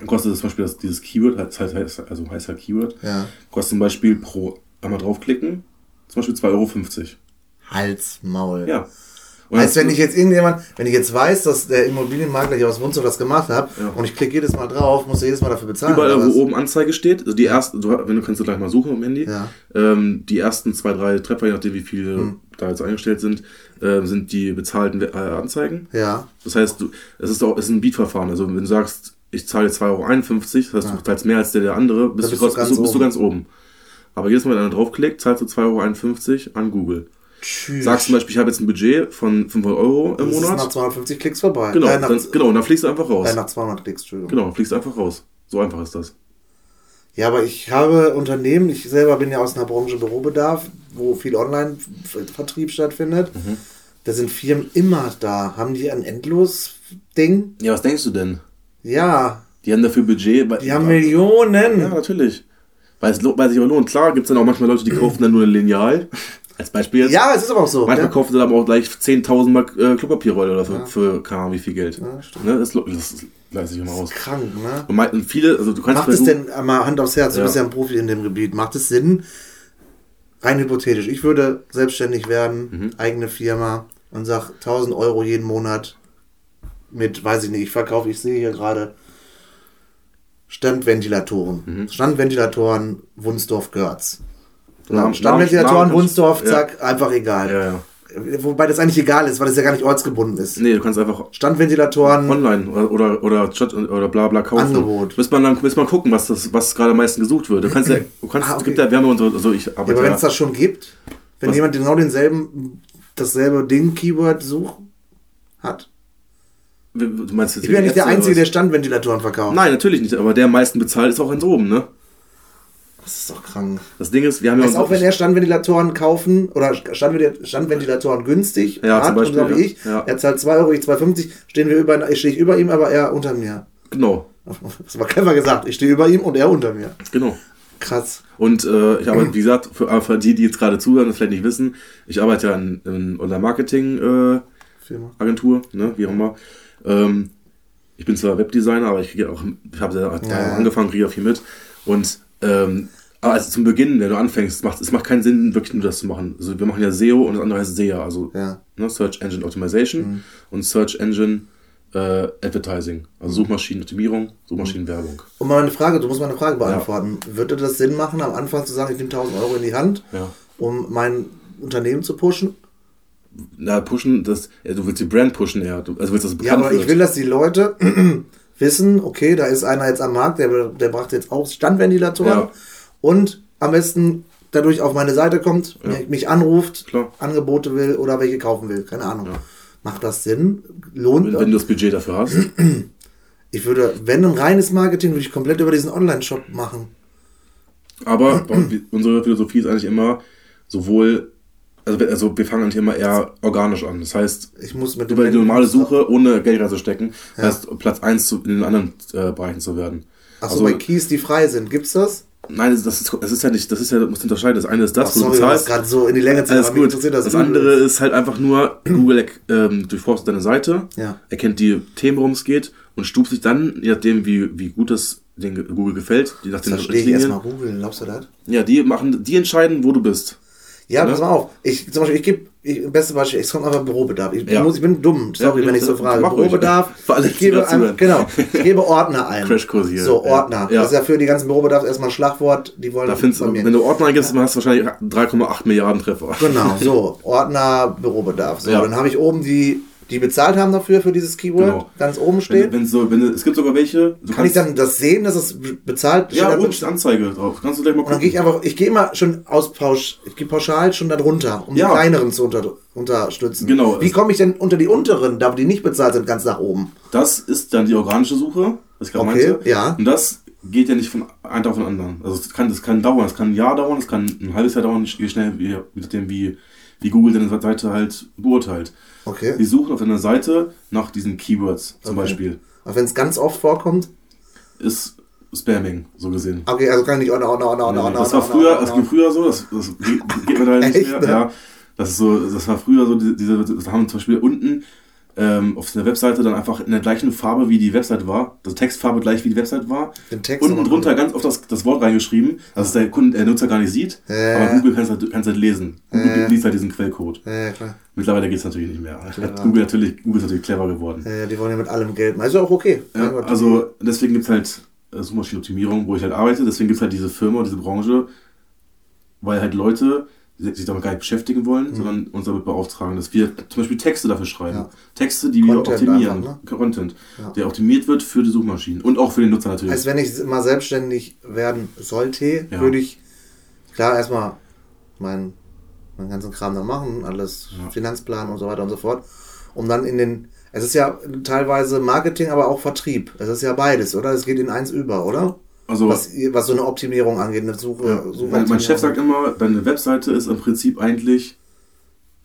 Kostet das zum Beispiel das, dieses Keyword, das heißt, also heißt halt Keyword, ja. kostet zum Beispiel pro einmal draufklicken, zum Beispiel 2,50 Euro. Hals, Maul. Ja. Und heißt, wenn ich jetzt irgendjemand, wenn ich jetzt weiß, dass der Immobilienmakler hier aus Wunsdorf das gemacht hat ja. und ich klicke jedes Mal drauf, muss er jedes Mal dafür bezahlen. Überall, wo oben Anzeige steht, also die ersten, du, wenn du kannst du gleich mal suchen am Handy, ja. ähm, die ersten zwei, drei Treffer, je nachdem wie viele hm. da jetzt eingestellt sind, äh, sind die bezahlten äh, Anzeigen. Ja. Das heißt, du, es ist auch, es ist ein Beatverfahren. Also wenn du sagst, ich zahle 2,51 Euro, das heißt, ja. du zahlst mehr als der, der andere, bist, du, bist, du, bist, du, bist du ganz oben. Aber jedes Mal, wenn einer draufklickt, zahlst du 2,51 Euro an Google. Tschüss. Sagst zum Beispiel, ich habe jetzt ein Budget von 500 Euro im das Monat. Ist nach 250 Klicks vorbei. Genau, äh, nach, dann, genau, und dann fliegst du einfach raus. Äh, nach 200 Klicks, Entschuldigung. Genau, fliegst du einfach raus. So einfach ist das. Ja, aber ich habe Unternehmen, ich selber bin ja aus einer Branche Bürobedarf, wo viel Online-Vertrieb stattfindet. Mhm. Da sind Firmen immer da. Haben die ein Endlos-Ding? Ja, was denkst du denn? Ja. Die haben dafür Budget. Die haben Millionen. Ja, natürlich. Weil es, weil sich aber lohnt. Klar gibt es dann auch manchmal Leute, die <clears throat> kaufen dann nur ein Lineal. Als Beispiel jetzt. Ja, es ist aber auch so. Manchmal ja. kaufen sie dann aber auch gleich 10.000 Mark äh, Klopapierrolle oder für, ja. für keine Ahnung wie viel Geld. Ja, stimmt. Ne? Das, das leiste ich immer aus. Krank, ne? Und, mein, und viele, also du kannst Macht es denn, mal Hand aufs Herz, du bist ja ein Profi in dem Gebiet, macht es Sinn, rein hypothetisch, ich würde selbstständig werden, mhm. eigene Firma und sag 1000 Euro jeden Monat mit, weiß ich nicht, ich verkaufe, ich sehe hier gerade Standventilatoren. Mhm. Standventilatoren Wunsdorf Görz. Namen, Standventilatoren, Wunsdorf, zack, ja. einfach egal. Ja, ja. Wobei das eigentlich egal ist, weil das ja gar nicht ortsgebunden ist. Nee, du kannst einfach Standventilatoren. online oder oder oder, oder bla bla kaufen. Angebot. Muss man dann muss man gucken, was das was gerade am meisten gesucht wird. Du kannst ja du kannst Ah, es okay. gibt ja Wärme und so, also ich Ja, aber wenn ja, es das schon gibt, wenn Was? jemand genau denselben, dasselbe Ding, Keyword sucht, hat. Du meinst jetzt Ich bin ja nicht der Einzige, der? Standventilatoren verkauft. Nein, natürlich nicht, aber der am meisten bezahlt ist auch ganz oben, ne? Das ist doch krank. Das Ding ist, wir haben ja auch, wenn er Standventilatoren kaufen oder Standventil- Standventilatoren günstig Ja, zum hat, und so Beispiel, wie ja. ich, Ja. er zahlt 2 Euro, ich 2,50, stehen wir über, ich stehe über ihm, aber er unter mir. genau, Das war clever gesagt. Ich stehe über ihm und er unter mir. genau. Krass. Und äh, ich arbeite, wie gesagt, für, aber für die, die jetzt gerade zuhören und vielleicht nicht wissen, ich arbeite ja in, in einer Marketing-Agentur, Firma. ne, wie auch immer. Ähm, ich bin zwar Webdesigner, aber ich kriege auch, ich habe ja, Ja. angefangen, kriege auch viel mit. Und ähm, aber also zum Beginn, wenn du anfängst, es macht, es macht keinen Sinn, wirklich nur das zu machen. Also wir machen ja SEO und das andere heißt SEA, also Ja. ne, Search Engine Optimization Mhm. und Search Engine äh, Advertising, also Suchmaschinenoptimierung, Suchmaschinenwerbung. Und mal eine Frage, du musst mal eine Frage beantworten. Würde das Sinn machen, am Anfang zu sagen, ich nehme 1000 Euro in die Hand, Ja. um mein Unternehmen zu pushen? Na, pushen, das, ja, du willst die Brand pushen eher. Du, also willst das Ja, bekannt aber ich wird. will, dass die Leute <clears throat> wissen, okay, da ist einer jetzt am Markt, der, der brachte jetzt auch Standventilatoren Ja. und am besten dadurch auf meine Seite kommt, Ja. mich anruft, Klar. Angebote will oder welche kaufen will. Keine Ahnung. Macht das Sinn? Lohnt wenn, das? wenn du das Budget dafür hast. <clears throat> Ich würde, wenn ein reines Marketing, würde ich komplett über diesen Online-Shop machen. Aber <clears throat> unsere Philosophie ist eigentlich immer sowohl, also, wir- also wir fangen eigentlich immer eher organisch an. Das heißt, Ich muss mit über die normale Suche ohne Geld reinzustecken, das heißt Platz 1 zu, in den anderen äh, Bereichen zu werden. Achso, also, bei Keys, die frei sind, gibt's das? nein, das ist, das ist ja nicht, das ist ja, du musst unterscheiden. Das eine ist das, Ach, wo du sorry, du bezahlst. gerade so in die Länge Alles gut. Das, das andere übel. ist halt einfach nur, Google ähm, durchforstet deine Seite, Ja. erkennt die Themen, worum es geht und stuft sich dann, je nachdem, wie, wie gut das den Google gefällt, je nach den Verstehe ich erstmal Google, glaubst du das? Ja, die machen, die entscheiden, wo du bist. Ja, pass mal auf. Ich, zum Beispiel, ich gebe, ich, beste Beispiel, es kommt einfach Bürobedarf. Ich, Ja. muss, ich bin dumm, sorry, Ja, wenn ich so ja, frage. Bürobedarf, <laughs> ich gebe hören. genau, <laughs> ich gebe Ordner ein. Crashkurs hier. So, Ja. Ordner. Ja. Das ist ja für die ganzen Bürobedarf erstmal ein Schlagwort, die wollen Da findest du, wenn du Ordner eingibst, dann hast du wahrscheinlich 3,8 Milliarden Treffer. Genau, <laughs> so, Ordner, Bürobedarf. So, Ja. dann habe ich oben die, die bezahlt haben dafür, für dieses Keyword, Genau. ganz oben steht. wenn so, wenn, es gibt sogar welche. Du Kann ich dann das sehen, dass es bezahlt Ja, oben steht Anzeige drauf. Kannst du gleich mal Und dann gehe gucken. ich einfach, ich gehe immer schon aus Pausch, ich gehe pauschal schon da drunter, um Ja. die kleineren zu unter, unterstützen. Genau. Wie komme ich denn unter die unteren, da die nicht bezahlt sind, ganz nach oben? Das ist dann die organische Suche, was ich gerade Okay, meinte. ja. Und das geht ja nicht von einem Tag auf den anderen. Also es kann, das kann dauern, es kann ein Jahr dauern, es kann ein halbes Jahr dauern, wie schnell, wie, je nachdem, wie, wie Google deine Seite halt beurteilt. Okay. Die suchen auf deiner Seite nach diesen Keywords zum Okay. Beispiel. Aber wenn es ganz oft vorkommt, Ist Spamming, so gesehen. okay, also kann ich nicht Ordner, Ordner, Ordner, Ordner, Ordner, das war früher, das ging früher so, das, das geht geht mittlerweile nicht <laughs> Echt, mehr. ne? Ja, das ist so, das war früher so, diese, diese da haben zum Beispiel unten ähm, auf der Webseite dann einfach in der gleichen Farbe wie die Website war, also Textfarbe gleich wie die Website war, unten drunter ganz oft das, das Wort reingeschrieben, dass es der Kunde, der Nutzer gar nicht sieht, Ja. aber Google kann es halt, kann's halt lesen. Google liest halt diesen Quellcode. Klar. Mittlerweile geht es natürlich nicht mehr. Hat Google natürlich, Google ist natürlich clever geworden. Ja, ja, die wollen ja mit allem Geld. machen. Ja auch okay. Ja, also deswegen gibt es halt äh, Suchmaschinenoptimierung, wo ich halt arbeite. Deswegen gibt es halt diese Firma, diese Branche, weil halt Leute sich damit gar nicht beschäftigen wollen, sondern uns damit beauftragen, dass wir zum Beispiel Texte dafür schreiben. Mhm. Ja. Texte, die wir Content optimieren. einfach, ne? Content, Ja. der optimiert wird für die Suchmaschinen und auch für den Nutzer natürlich. Als wenn ich mal selbstständig werden sollte, Ja. würde ich klar erstmal meinen meinen ganzen Kram dann machen, alles. Finanzplan und so weiter und so fort, um dann in den es ist ja teilweise Marketing, aber auch Vertrieb. Es ist ja beides, oder? Es geht in eins über, oder? Also Was, was so eine Optimierung angeht, eine Suche. Ja, Suchoptimierung. mein, mein Chef sagt immer, deine Webseite ist im Prinzip eigentlich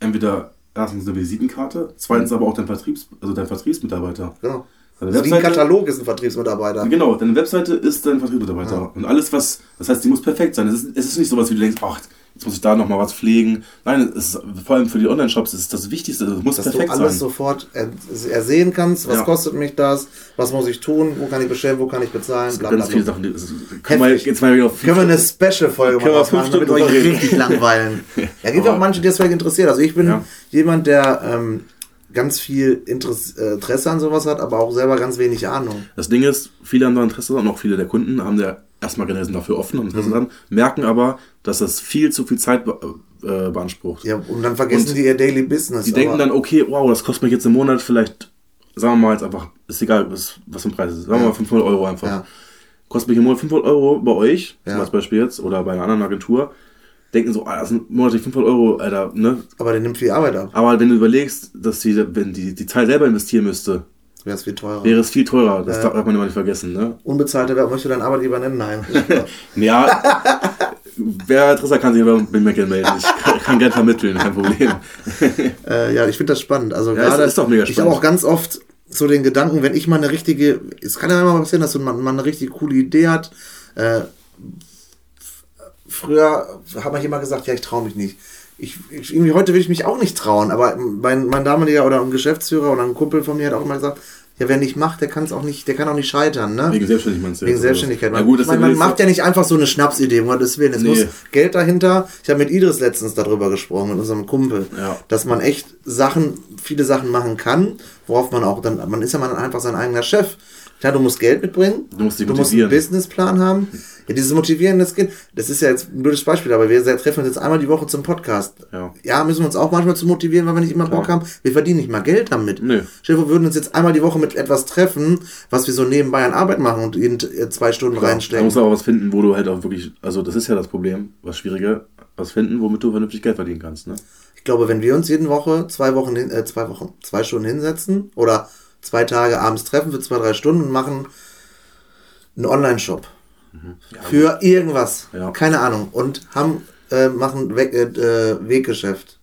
entweder erstens eine Visitenkarte, zweitens aber auch dein Vertriebs, also dein Vertriebsmitarbeiter. Genau. Deine Also wie ein Katalog ist ein Vertriebsmitarbeiter. Genau, deine Webseite ist dein Vertriebsmitarbeiter. Ja. Und alles, was, das heißt, die muss perfekt sein. Es ist, es ist nicht so was, wie du denkst, ach, jetzt muss ich da nochmal was pflegen. Nein, ist, vor allem für die Online-Shops ist das Wichtigste. Es muss Dass du perfekt alles sein. sofort er, ersehen kannst, was Ja. kostet mich das, was muss ich tun, wo kann ich bestellen, wo kann ich bezahlen, bla bla Ganz viele bla. Sachen. die- können wir jetzt mal wieder auf Können wir eine Special-Folge Können wir fünf machen, damit Stunden euch richtig langweilen. Ja, gibt <laughs> ja auch Aber- manche, die das vielleicht interessiert. Also ich bin Ja. jemand, der ähm, ganz viel Interesse, äh, Interesse an sowas hat, aber auch selber ganz wenig Ahnung. Das Ding ist, viele haben da Interesse und auch viele der Kunden haben da erstmal generell sind dafür offen und Mhm. Dran, merken aber, dass das viel zu viel Zeit be äh, beansprucht. Ja, und dann vergessen und die ihr Daily Business. Die denken dann, okay, wow, das kostet mich jetzt im Monat vielleicht, sagen wir mal jetzt einfach, ist egal, was, was für ein Preis ist, sagen wir mal 500 Euro einfach. Ja. Kostet mich im Monat 500 Euro bei euch, ja. zum Beispiel jetzt, oder bei einer anderen Agentur denken so, ah, das sind monatlich 500 Euro, Alter, ne? Aber der nimmt viel Arbeit ab. Aber wenn du überlegst, dass die, wenn die, die Zeit selber investieren müsste, wäre es viel teurer. Wäre es viel teurer, das äh, darf man immer nicht vergessen, ne? Unbezahlte Werbung, möchte dein Arbeitgeber nennen? Nein. <laughs> ja, wer Interesse kann sich bei gerne melden. Ich kann, kann gerne vermitteln, kein Problem. <laughs> äh, ja, ich finde das spannend. Also ja, gerade, ist, ist doch mega spannend. Ich habe auch ganz oft so den Gedanken, wenn ich mal eine richtige, es kann ja immer passieren, dass man mal eine richtig coole Idee hat, äh, früher hat man immer gesagt, ja, ich traue mich nicht. Ich, ich, irgendwie heute will ich mich auch nicht trauen, aber mein, mein damaliger oder ein Geschäftsführer oder ein Kumpel von mir hat auch immer gesagt, ja, wer nicht macht, der kann es auch nicht, der kann auch nicht scheitern, ne? Wegen Selbstständigkeit meinst du? Wegen Selbstständigkeit. Man, ja, gut, man, man macht ja nicht einfach so eine Schnapsidee, um Gottes Willen. Es nee. muss Geld dahinter. Ich habe mit Idris letztens darüber gesprochen, mit unserem Kumpel, ja. dass man echt Sachen, viele Sachen machen kann, worauf man auch dann, man ist ja mal einfach sein eigener Chef. Klar, du musst Geld mitbringen. Du musst, du musst einen Businessplan haben. Ja, dieses Motivieren, das geht. Das ist ja jetzt ein blödes Beispiel, aber wir treffen uns jetzt einmal die Woche zum Podcast. Ja, ja müssen wir uns auch manchmal zu motivieren, weil wir nicht immer. Bock haben. Wir verdienen nicht mal Geld damit. Nö. Stell wir würden uns jetzt einmal die Woche mit etwas treffen, was wir so nebenbei an Arbeit machen und in äh, zwei Stunden Klar. reinstecken. Da musst du aber was finden, wo du halt auch wirklich, also das ist ja das Problem, was Schwierige, was finden, womit du vernünftig Geld verdienen kannst, ne? Ich glaube, wenn wir uns jede Woche zwei Wochen, äh, zwei Wochen, zwei Stunden hinsetzen oder zwei Tage abends treffen für zwei, drei Stunden und machen einen Online-Shop mhm. ja, für irgendwas, ja. keine Ahnung, und haben äh, machen Weg, äh, Weggeschäft.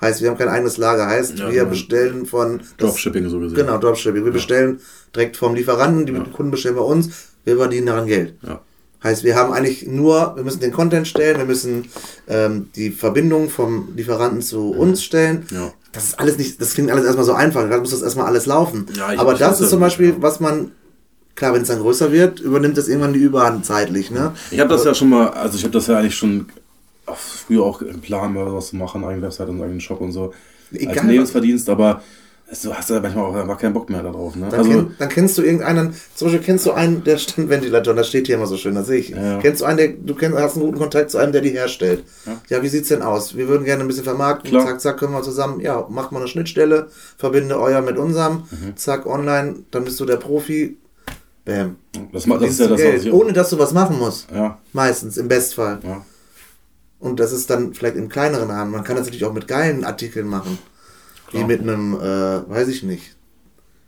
Heißt, wir haben kein eigenes Lager. Heißt, ja, wir genau. bestellen von Dropshipping so gesehen. Genau, Dropshipping. Wir bestellen direkt vom Lieferanten, die Kunden bestellen bei uns, wir verdienen daran Geld. Heißt, wir haben eigentlich nur, wir müssen den Content stellen, wir müssen ähm, die Verbindung vom Lieferanten zu uns stellen. Ja. Das ist alles nicht, das klingt alles erstmal so einfach, da muss das erstmal alles laufen. Ja, Aber das ist zum Beispiel, was man klar, wenn es dann größer wird, übernimmt das irgendwann die Überhand zeitlich. Ne? Ich habe das ja schon mal, also ich habe das ja eigentlich schon früher auch geplant, mal was zu machen, eigene Website und eigenen Shop und so. Egal, als Lebensverdienst, aber du hast ja manchmal auch einfach keinen Bock mehr darauf. Ne? Dann, also, kenn, dann kennst du irgendeinen, zum Beispiel kennst du einen, der Standventilator, <laughs> das steht hier immer so schön, das sehe ich. Ja. Kennst du einen, der, du kennst, hast einen guten Kontakt zu einem, der die herstellt. Ja, ja wie sieht's denn aus? Wir würden gerne ein bisschen vermarkten, Klar. zack, zack, können wir zusammen, ja, mach mal eine Schnittstelle, verbinde euer mit unserem, mhm. zack, online, dann bist du der Profi, Bam. Das, das ist ja das, Geld, was ohne dass du was machen musst. Ja. Meistens, im Bestfall. Ja. Und das ist dann vielleicht im kleineren Rahmen. Man kann das natürlich auch mit geilen Artikeln machen. Klar. Wie mit einem, äh, weiß ich nicht.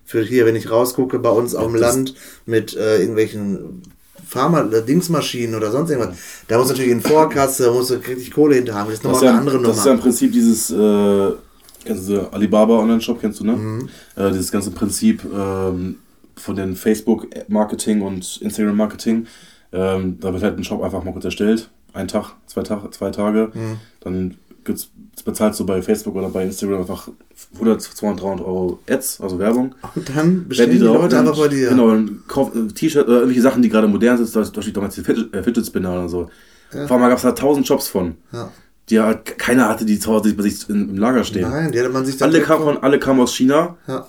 Für hier, wenn ich rausgucke, bei uns auf dem Land mit äh, irgendwelchen Pharma-Dingsmaschinen oder sonst irgendwas. Da muss natürlich in Vorkasse, muss richtig Kohle hinter haben. Das ist nochmal eine ja, andere Nummer. Das ist ja im Prinzip dieses, äh, kennst du Alibaba Online-Shop, kennst du, ne? Mhm. Äh, dieses ganze Prinzip, ähm, von den Facebook-Marketing und Instagram-Marketing. Ähm, da wird halt ein Shop einfach mal kurz erstellt. Ein Tag, zwei, Tag, zwei Tage. Mhm. Dann bezahlst du bei Facebook oder bei Instagram einfach 100, 200, 300 Euro Ads, also Werbung. Und dann bestellen die, die Leute einfach bei dir. Genau, dann kauf äh, T-Shirt oder irgendwelche Sachen, die gerade modern sind. Da steht damals die Fidget, äh, Fidget Spinner oder so. Ja. Vor allem gab es da 1000 Shops von. Ja. Die halt, keiner hatte die zu Hause bei sich im Lager stehen. Nein, die hatte man sich dann. Alle kamen, alle kamen aus China. Ja.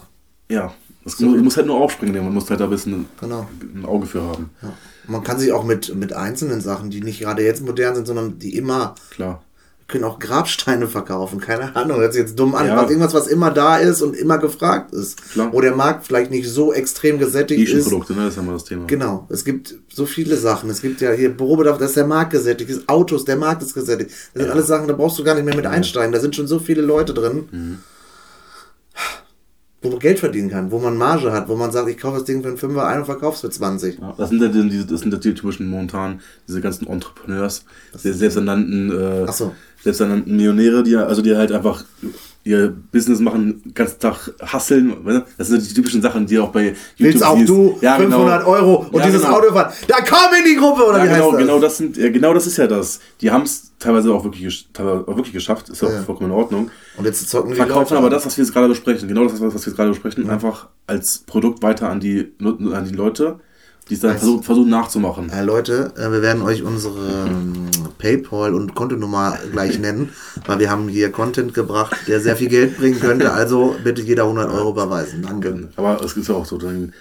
Ja, das so. muss halt nur aufspringen, man muss halt da ein bisschen genau. ein Auge für haben. Ja. Man kann sich auch mit, mit einzelnen Sachen, die nicht gerade jetzt modern sind, sondern die immer. Klar. können auch Grabsteine verkaufen, keine Ahnung, hört sich jetzt dumm an. Ja. Was, irgendwas, was immer da ist und immer gefragt ist. Klar. Wo der Markt vielleicht nicht so extrem gesättigt ist. Produkte, ne? Das ist ja mal das Thema. Genau. Es gibt so viele Sachen. Es gibt ja hier Bürobedarf, da ist der Markt gesättigt, ist Autos, der Markt ist gesättigt. Das ja. sind alles Sachen, da brauchst du gar nicht mehr mit einsteigen. Da sind schon so viele Leute drin. Mhm wo man Geld verdienen kann, wo man Marge hat, wo man sagt, ich kaufe das Ding für einen Fünfer ein und verkaufe es für 20. Ja, das sind ja die, das sind ja die typischen momentan, diese ganzen Entrepreneurs, selbsternannten, äh, so. selbsternannten Millionäre, die also die halt einfach ihr Business machen, den ganzen Tag hasseln. Ne? Das sind die typischen Sachen, die auch bei YouTube Willst auch siehst. du ja, 500 genau. Euro und ja, dieses genau. Auto fahren. Da komm in die Gruppe oder ja, wie genau, heißt das? Genau das, sind, ja, genau das ist ja das. Die haben es teilweise auch wirklich, teilweise auch wirklich geschafft. Ist auch ja. vollkommen in Ordnung. Und jetzt zocken die Verkaufen aber das, was wir jetzt gerade besprechen, genau das, was wir jetzt gerade besprechen, einfach als Produkt weiter an die, an die Leute die dann versuchen, nachzumachen. Äh, Leute, äh, wir werden euch unsere ähm, PayPal und Kontonummer gleich nennen, weil wir haben hier Content gebracht, der sehr viel Geld bringen könnte. Also bitte jeder 100 Euro überweisen. Danke. Aber es ist ja auch so, dann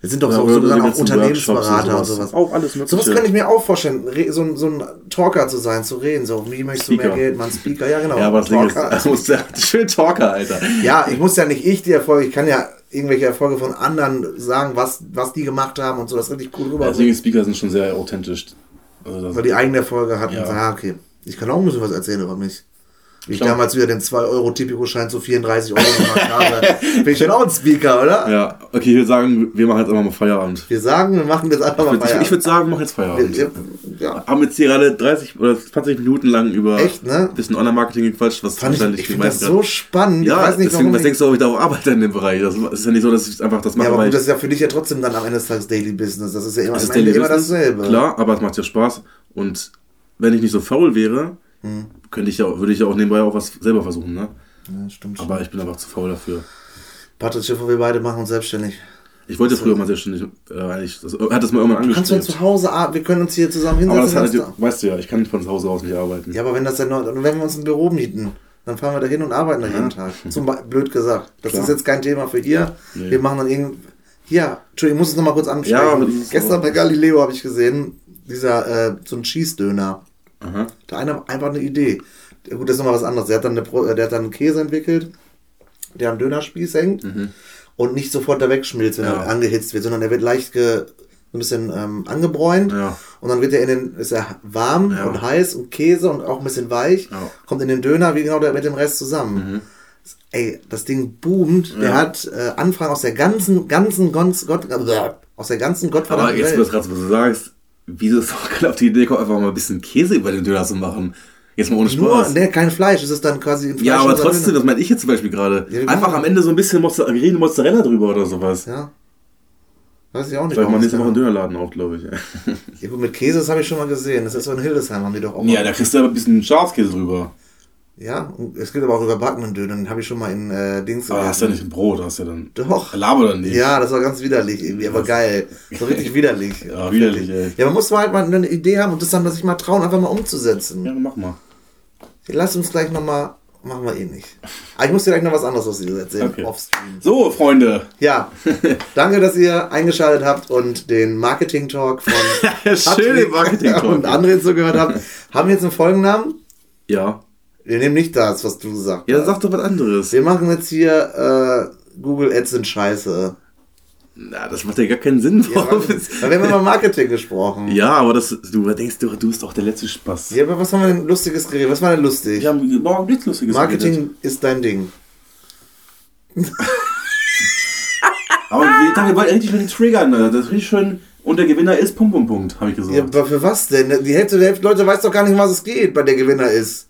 Wir sind doch ja, so, sogar auch Unternehmensberater und sowas. Auch alles mögliche. Sowas kann ich mir auch vorstellen, so, ein, so ein Talker zu sein, zu reden. So, wie möchtest Speaker. du mehr Geld, man Speaker, ja genau. Ja, aber das Talker. Ding ist, das muss ja, schön Talker, Alter. Ja, ich muss ja nicht ich die Erfolge, ich kann ja irgendwelche Erfolge von anderen sagen, was, was die gemacht haben und so, das ist richtig cool rüber. Deswegen Speaker sind schon sehr authentisch. Also Weil die eigene Erfolge hatten. Ja. Ah, okay. Ich kann auch ein bisschen was erzählen über mich. Wie ich damals wieder den 2-Euro-Tipico-Schein zu 34 Euro gemacht habe. <laughs> Bin ich schon auch ein Speaker, oder? Ja, okay, ich würde sagen, wir machen jetzt einfach mal Feierabend. Wir sagen, wir machen jetzt einfach mal Feierabend. Ich, ich würde sagen, wir machen jetzt Feierabend. Wir, ja. Haben jetzt hier gerade 30 oder 20 Minuten lang über Echt, ne? bisschen Online-Marketing gequatscht, was Fand wahrscheinlich ich, ich das so spannend. Ja, nicht, deswegen, was denkst du, ob ich da auch arbeite in dem Bereich? Das ist ja nicht so, dass ich einfach das mache. Ja, aber gut, das ist ja für dich ja trotzdem dann am Ende des Tages Daily Business. Das ist ja immer, am Ende immer dasselbe. Klar, aber es macht ja Spaß. Und wenn ich nicht so faul wäre, hm. Könnte ich ja, würde ich ja auch nebenbei auch was selber versuchen, ne? Ja, stimmt. Aber ich bin einfach zu faul dafür. Patrick wir beide machen uns selbstständig. Ich wollte früher mal selbstständig, äh, eigentlich, das, hat das mal irgendwann angefangen. Kannst du zu Hause arbeiten? Wir können uns hier zusammen hinsetzen. Aber das hat, weißt du ja, ich kann von zu Hause aus nicht arbeiten. Ja, aber wenn das dann noch, wenn wir uns ein Büro mieten, dann fahren wir da hin und arbeiten da jeden Tag. Zum blöd gesagt. Das Klar. ist jetzt kein Thema für hier. Nee. Wir machen dann irgendwie. Ja, Entschuldigung, ich muss es nochmal kurz ansprechen. Ja, Gestern bei Galileo habe ich gesehen, dieser, äh, so ein Cheese-Döner. Aha. Da einer einfach eine Idee. Gut, das ist nochmal was anderes. Der hat dann, eine, der hat dann einen Käse entwickelt, der am Dönerspieß hängt mhm. und nicht sofort da wegschmilzt, wenn ja. er angehitzt wird, sondern der wird leicht ge, ein bisschen ähm, angebräunt ja. und dann wird er in den, ist er warm ja. und heiß und Käse und auch ein bisschen weich, kommt in den Döner wie genau der mit dem Rest zusammen. Mhm. Ey, das Ding boomt. Der hat äh, Anfragen aus der ganzen, ganzen Gott, Gott, aus der ganzen Gottverdammten Aber jetzt, Welt. was du sagst, wieso ist auch gerade auf die Idee kommt, einfach mal ein bisschen Käse über den Döner zu machen. Jetzt mal ohne Spaß. Nur, ne, kein Fleisch, es ist dann quasi Fleisch Ja, aber trotzdem, das meine ich jetzt zum Beispiel gerade. Ja, einfach am Ende so ein bisschen Mozzarella, Mozzarella drüber oder sowas. Ja. Weiß ich auch nicht. Vielleicht man nächste Woche einen <laughs> Dönerladen auf, glaube ich. ja, gut, mit Käse, das habe ich schon mal gesehen. Das ist so in Hildesheim, haben die doch auch. Ja, da kriegst du aber ein bisschen Schafskäse drüber. Ja, es gibt aber auch überbackenen Döner, den habe ich schon mal in äh, Dings. Aber hast ja nicht ein Brot, hast ja dann. Doch. Laber dann nicht. Ja, das war ganz widerlich irgendwie, aber geil. So richtig widerlich. <laughs> ja, widerlich, ey. Ja, man muss mal halt mal eine Idee haben und das dann sich mal trauen, einfach mal umzusetzen. Ja, mach mal. Lass uns gleich nochmal. Machen wir eh nicht. Aber ich muss dir gleich noch was anderes aus dir erzählen. Okay. Offstream. So, Freunde. Ja. Danke, dass ihr eingeschaltet habt und den Marketing-Talk von <laughs> Schön den Marketing-Talk <laughs> und André zugehört habt. Haben wir jetzt einen Folgennamen? Ja. Wir nehmen nicht das, was du sagst. Ja, sag doch was anderes. Wir machen jetzt hier äh, Google Ads sind scheiße. Na, das macht ja gar keinen Sinn. Ja, da haben wir mal Marketing gesprochen. <laughs> Ja, aber das, du denkst, du, du bist doch der letzte Spaß. Ja, aber was haben wir denn Lustiges geredet? Was war denn lustig? Wir haben morgen nichts Lustiges Marketing geredet. ist dein Ding. <laughs> aber wir, wir wollten endlich mal den triggern. Das ist richtig schön. Und der Gewinner ist Punkt, Punkt, Punkt, habe ich gesagt. Ja, aber für was denn? Die Hälfte der Hälfte Leute weiß doch gar nicht, was es geht, bei der Gewinner ist.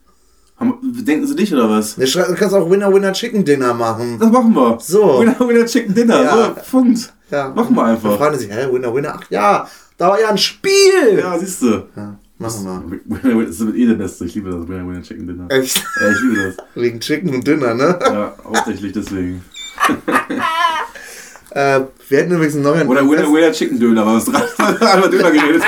Denken Sie dich oder was? Du kannst auch Winner Winner Chicken Dinner machen. Das machen wir. So. Winner Winner Chicken Dinner. Ja. So, Punkt. Ja. Machen wir einfach. Dann fragen sich, hä, Winner Winner? Ach ja, da war ja ein Spiel. Ja, siehst du. Ja, machen wir. Das ist mit eh der Beste. Ich liebe das Winner Winner Chicken Dinner. Echt? Ja, ich liebe das. <laughs> Wegen Chicken und Dinner, ne? Ja, hauptsächlich deswegen. <laughs> äh, wir hätten übrigens einen neuen. Oder Winner Winner Chicken Döner, aber was dran? Einmal Döner geredet.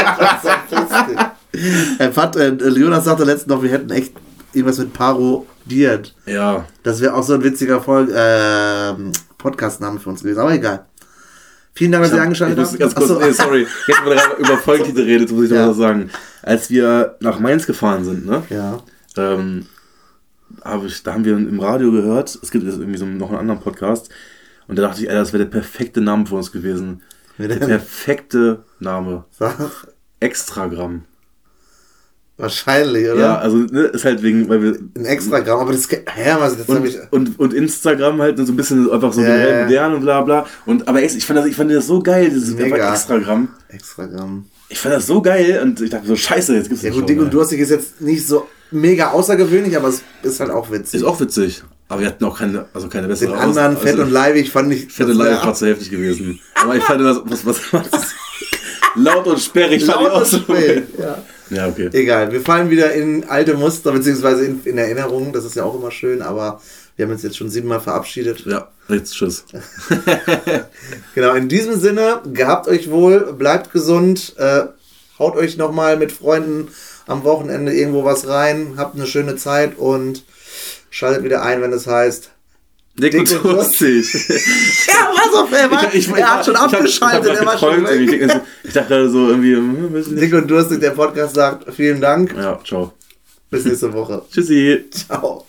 <laughs> äh, Pat, äh, Jonas sagte letztens noch, wir hätten echt irgendwas mit parodiert. Ja. Das wäre auch so ein witziger Folge, äh, Podcast-Name für uns gewesen, aber egal. Vielen Dank, dass ihr eingeschaltet habt. Ganz kurz, nee, sorry. Jetzt, wo wir über Folgentitel redet, muss ich ja. noch was sagen. Als wir nach Mainz gefahren sind, ne? Ja. Ähm, hab ich, da haben wir im Radio gehört, es gibt jetzt irgendwie so noch einen anderen Podcast, und da dachte ich, ey, das wäre der perfekte Name für uns gewesen. Der perfekte Name. Sag. Extragramm. Wahrscheinlich, oder? Ja, also ne, ist halt wegen, weil wir. Ein Extragramm, aber das, hä, was, das und, ich. Und, und Instagram halt so ein bisschen einfach so ja, modern und bla bla. Und, aber ich fand das, ich fand das so geil, dieses Mega. Extragramm. Extragramm. Ich fand das so geil und ich dachte so, scheiße, jetzt gibt's Ja, gut, Ding und durstig ist jetzt nicht so mega außergewöhnlich, aber es ist halt auch witzig. Ist auch witzig. Aber wir hatten auch keine, also keine bessere Den anderen, Aus Fett also, und Leibig, fand ich. Fett und Leibig war zu heftig gewesen. Aber ich fand das, was, was, was laut und sperrig laut fand ich auch so. Ja. Ja, okay. Egal, wir fallen wieder in alte Muster, beziehungsweise in, in Erinnerungen. Das ist ja auch immer schön, aber wir haben uns jetzt schon siebenmal verabschiedet. Ja, jetzt tschüss. <laughs> genau, in diesem Sinne, gehabt euch wohl, bleibt gesund, äh, haut euch nochmal mit Freunden am Wochenende irgendwo was rein, habt eine schöne Zeit und schaltet wieder ein, wenn es heißt Dick, Dick und durstig. <laughs> Ja, was auf er war. Ich- ich- er hat schon ich hab- abgeschaltet, Ich, hab er war grad schon geträumt irgendwie. weg. Ich dachte gerade so irgendwie, hm, weiß nicht. Dick und Durstig, der Podcast sagt vielen Dank. Ja, ciao. Bis nächste Woche. Tschüssi. Ciao.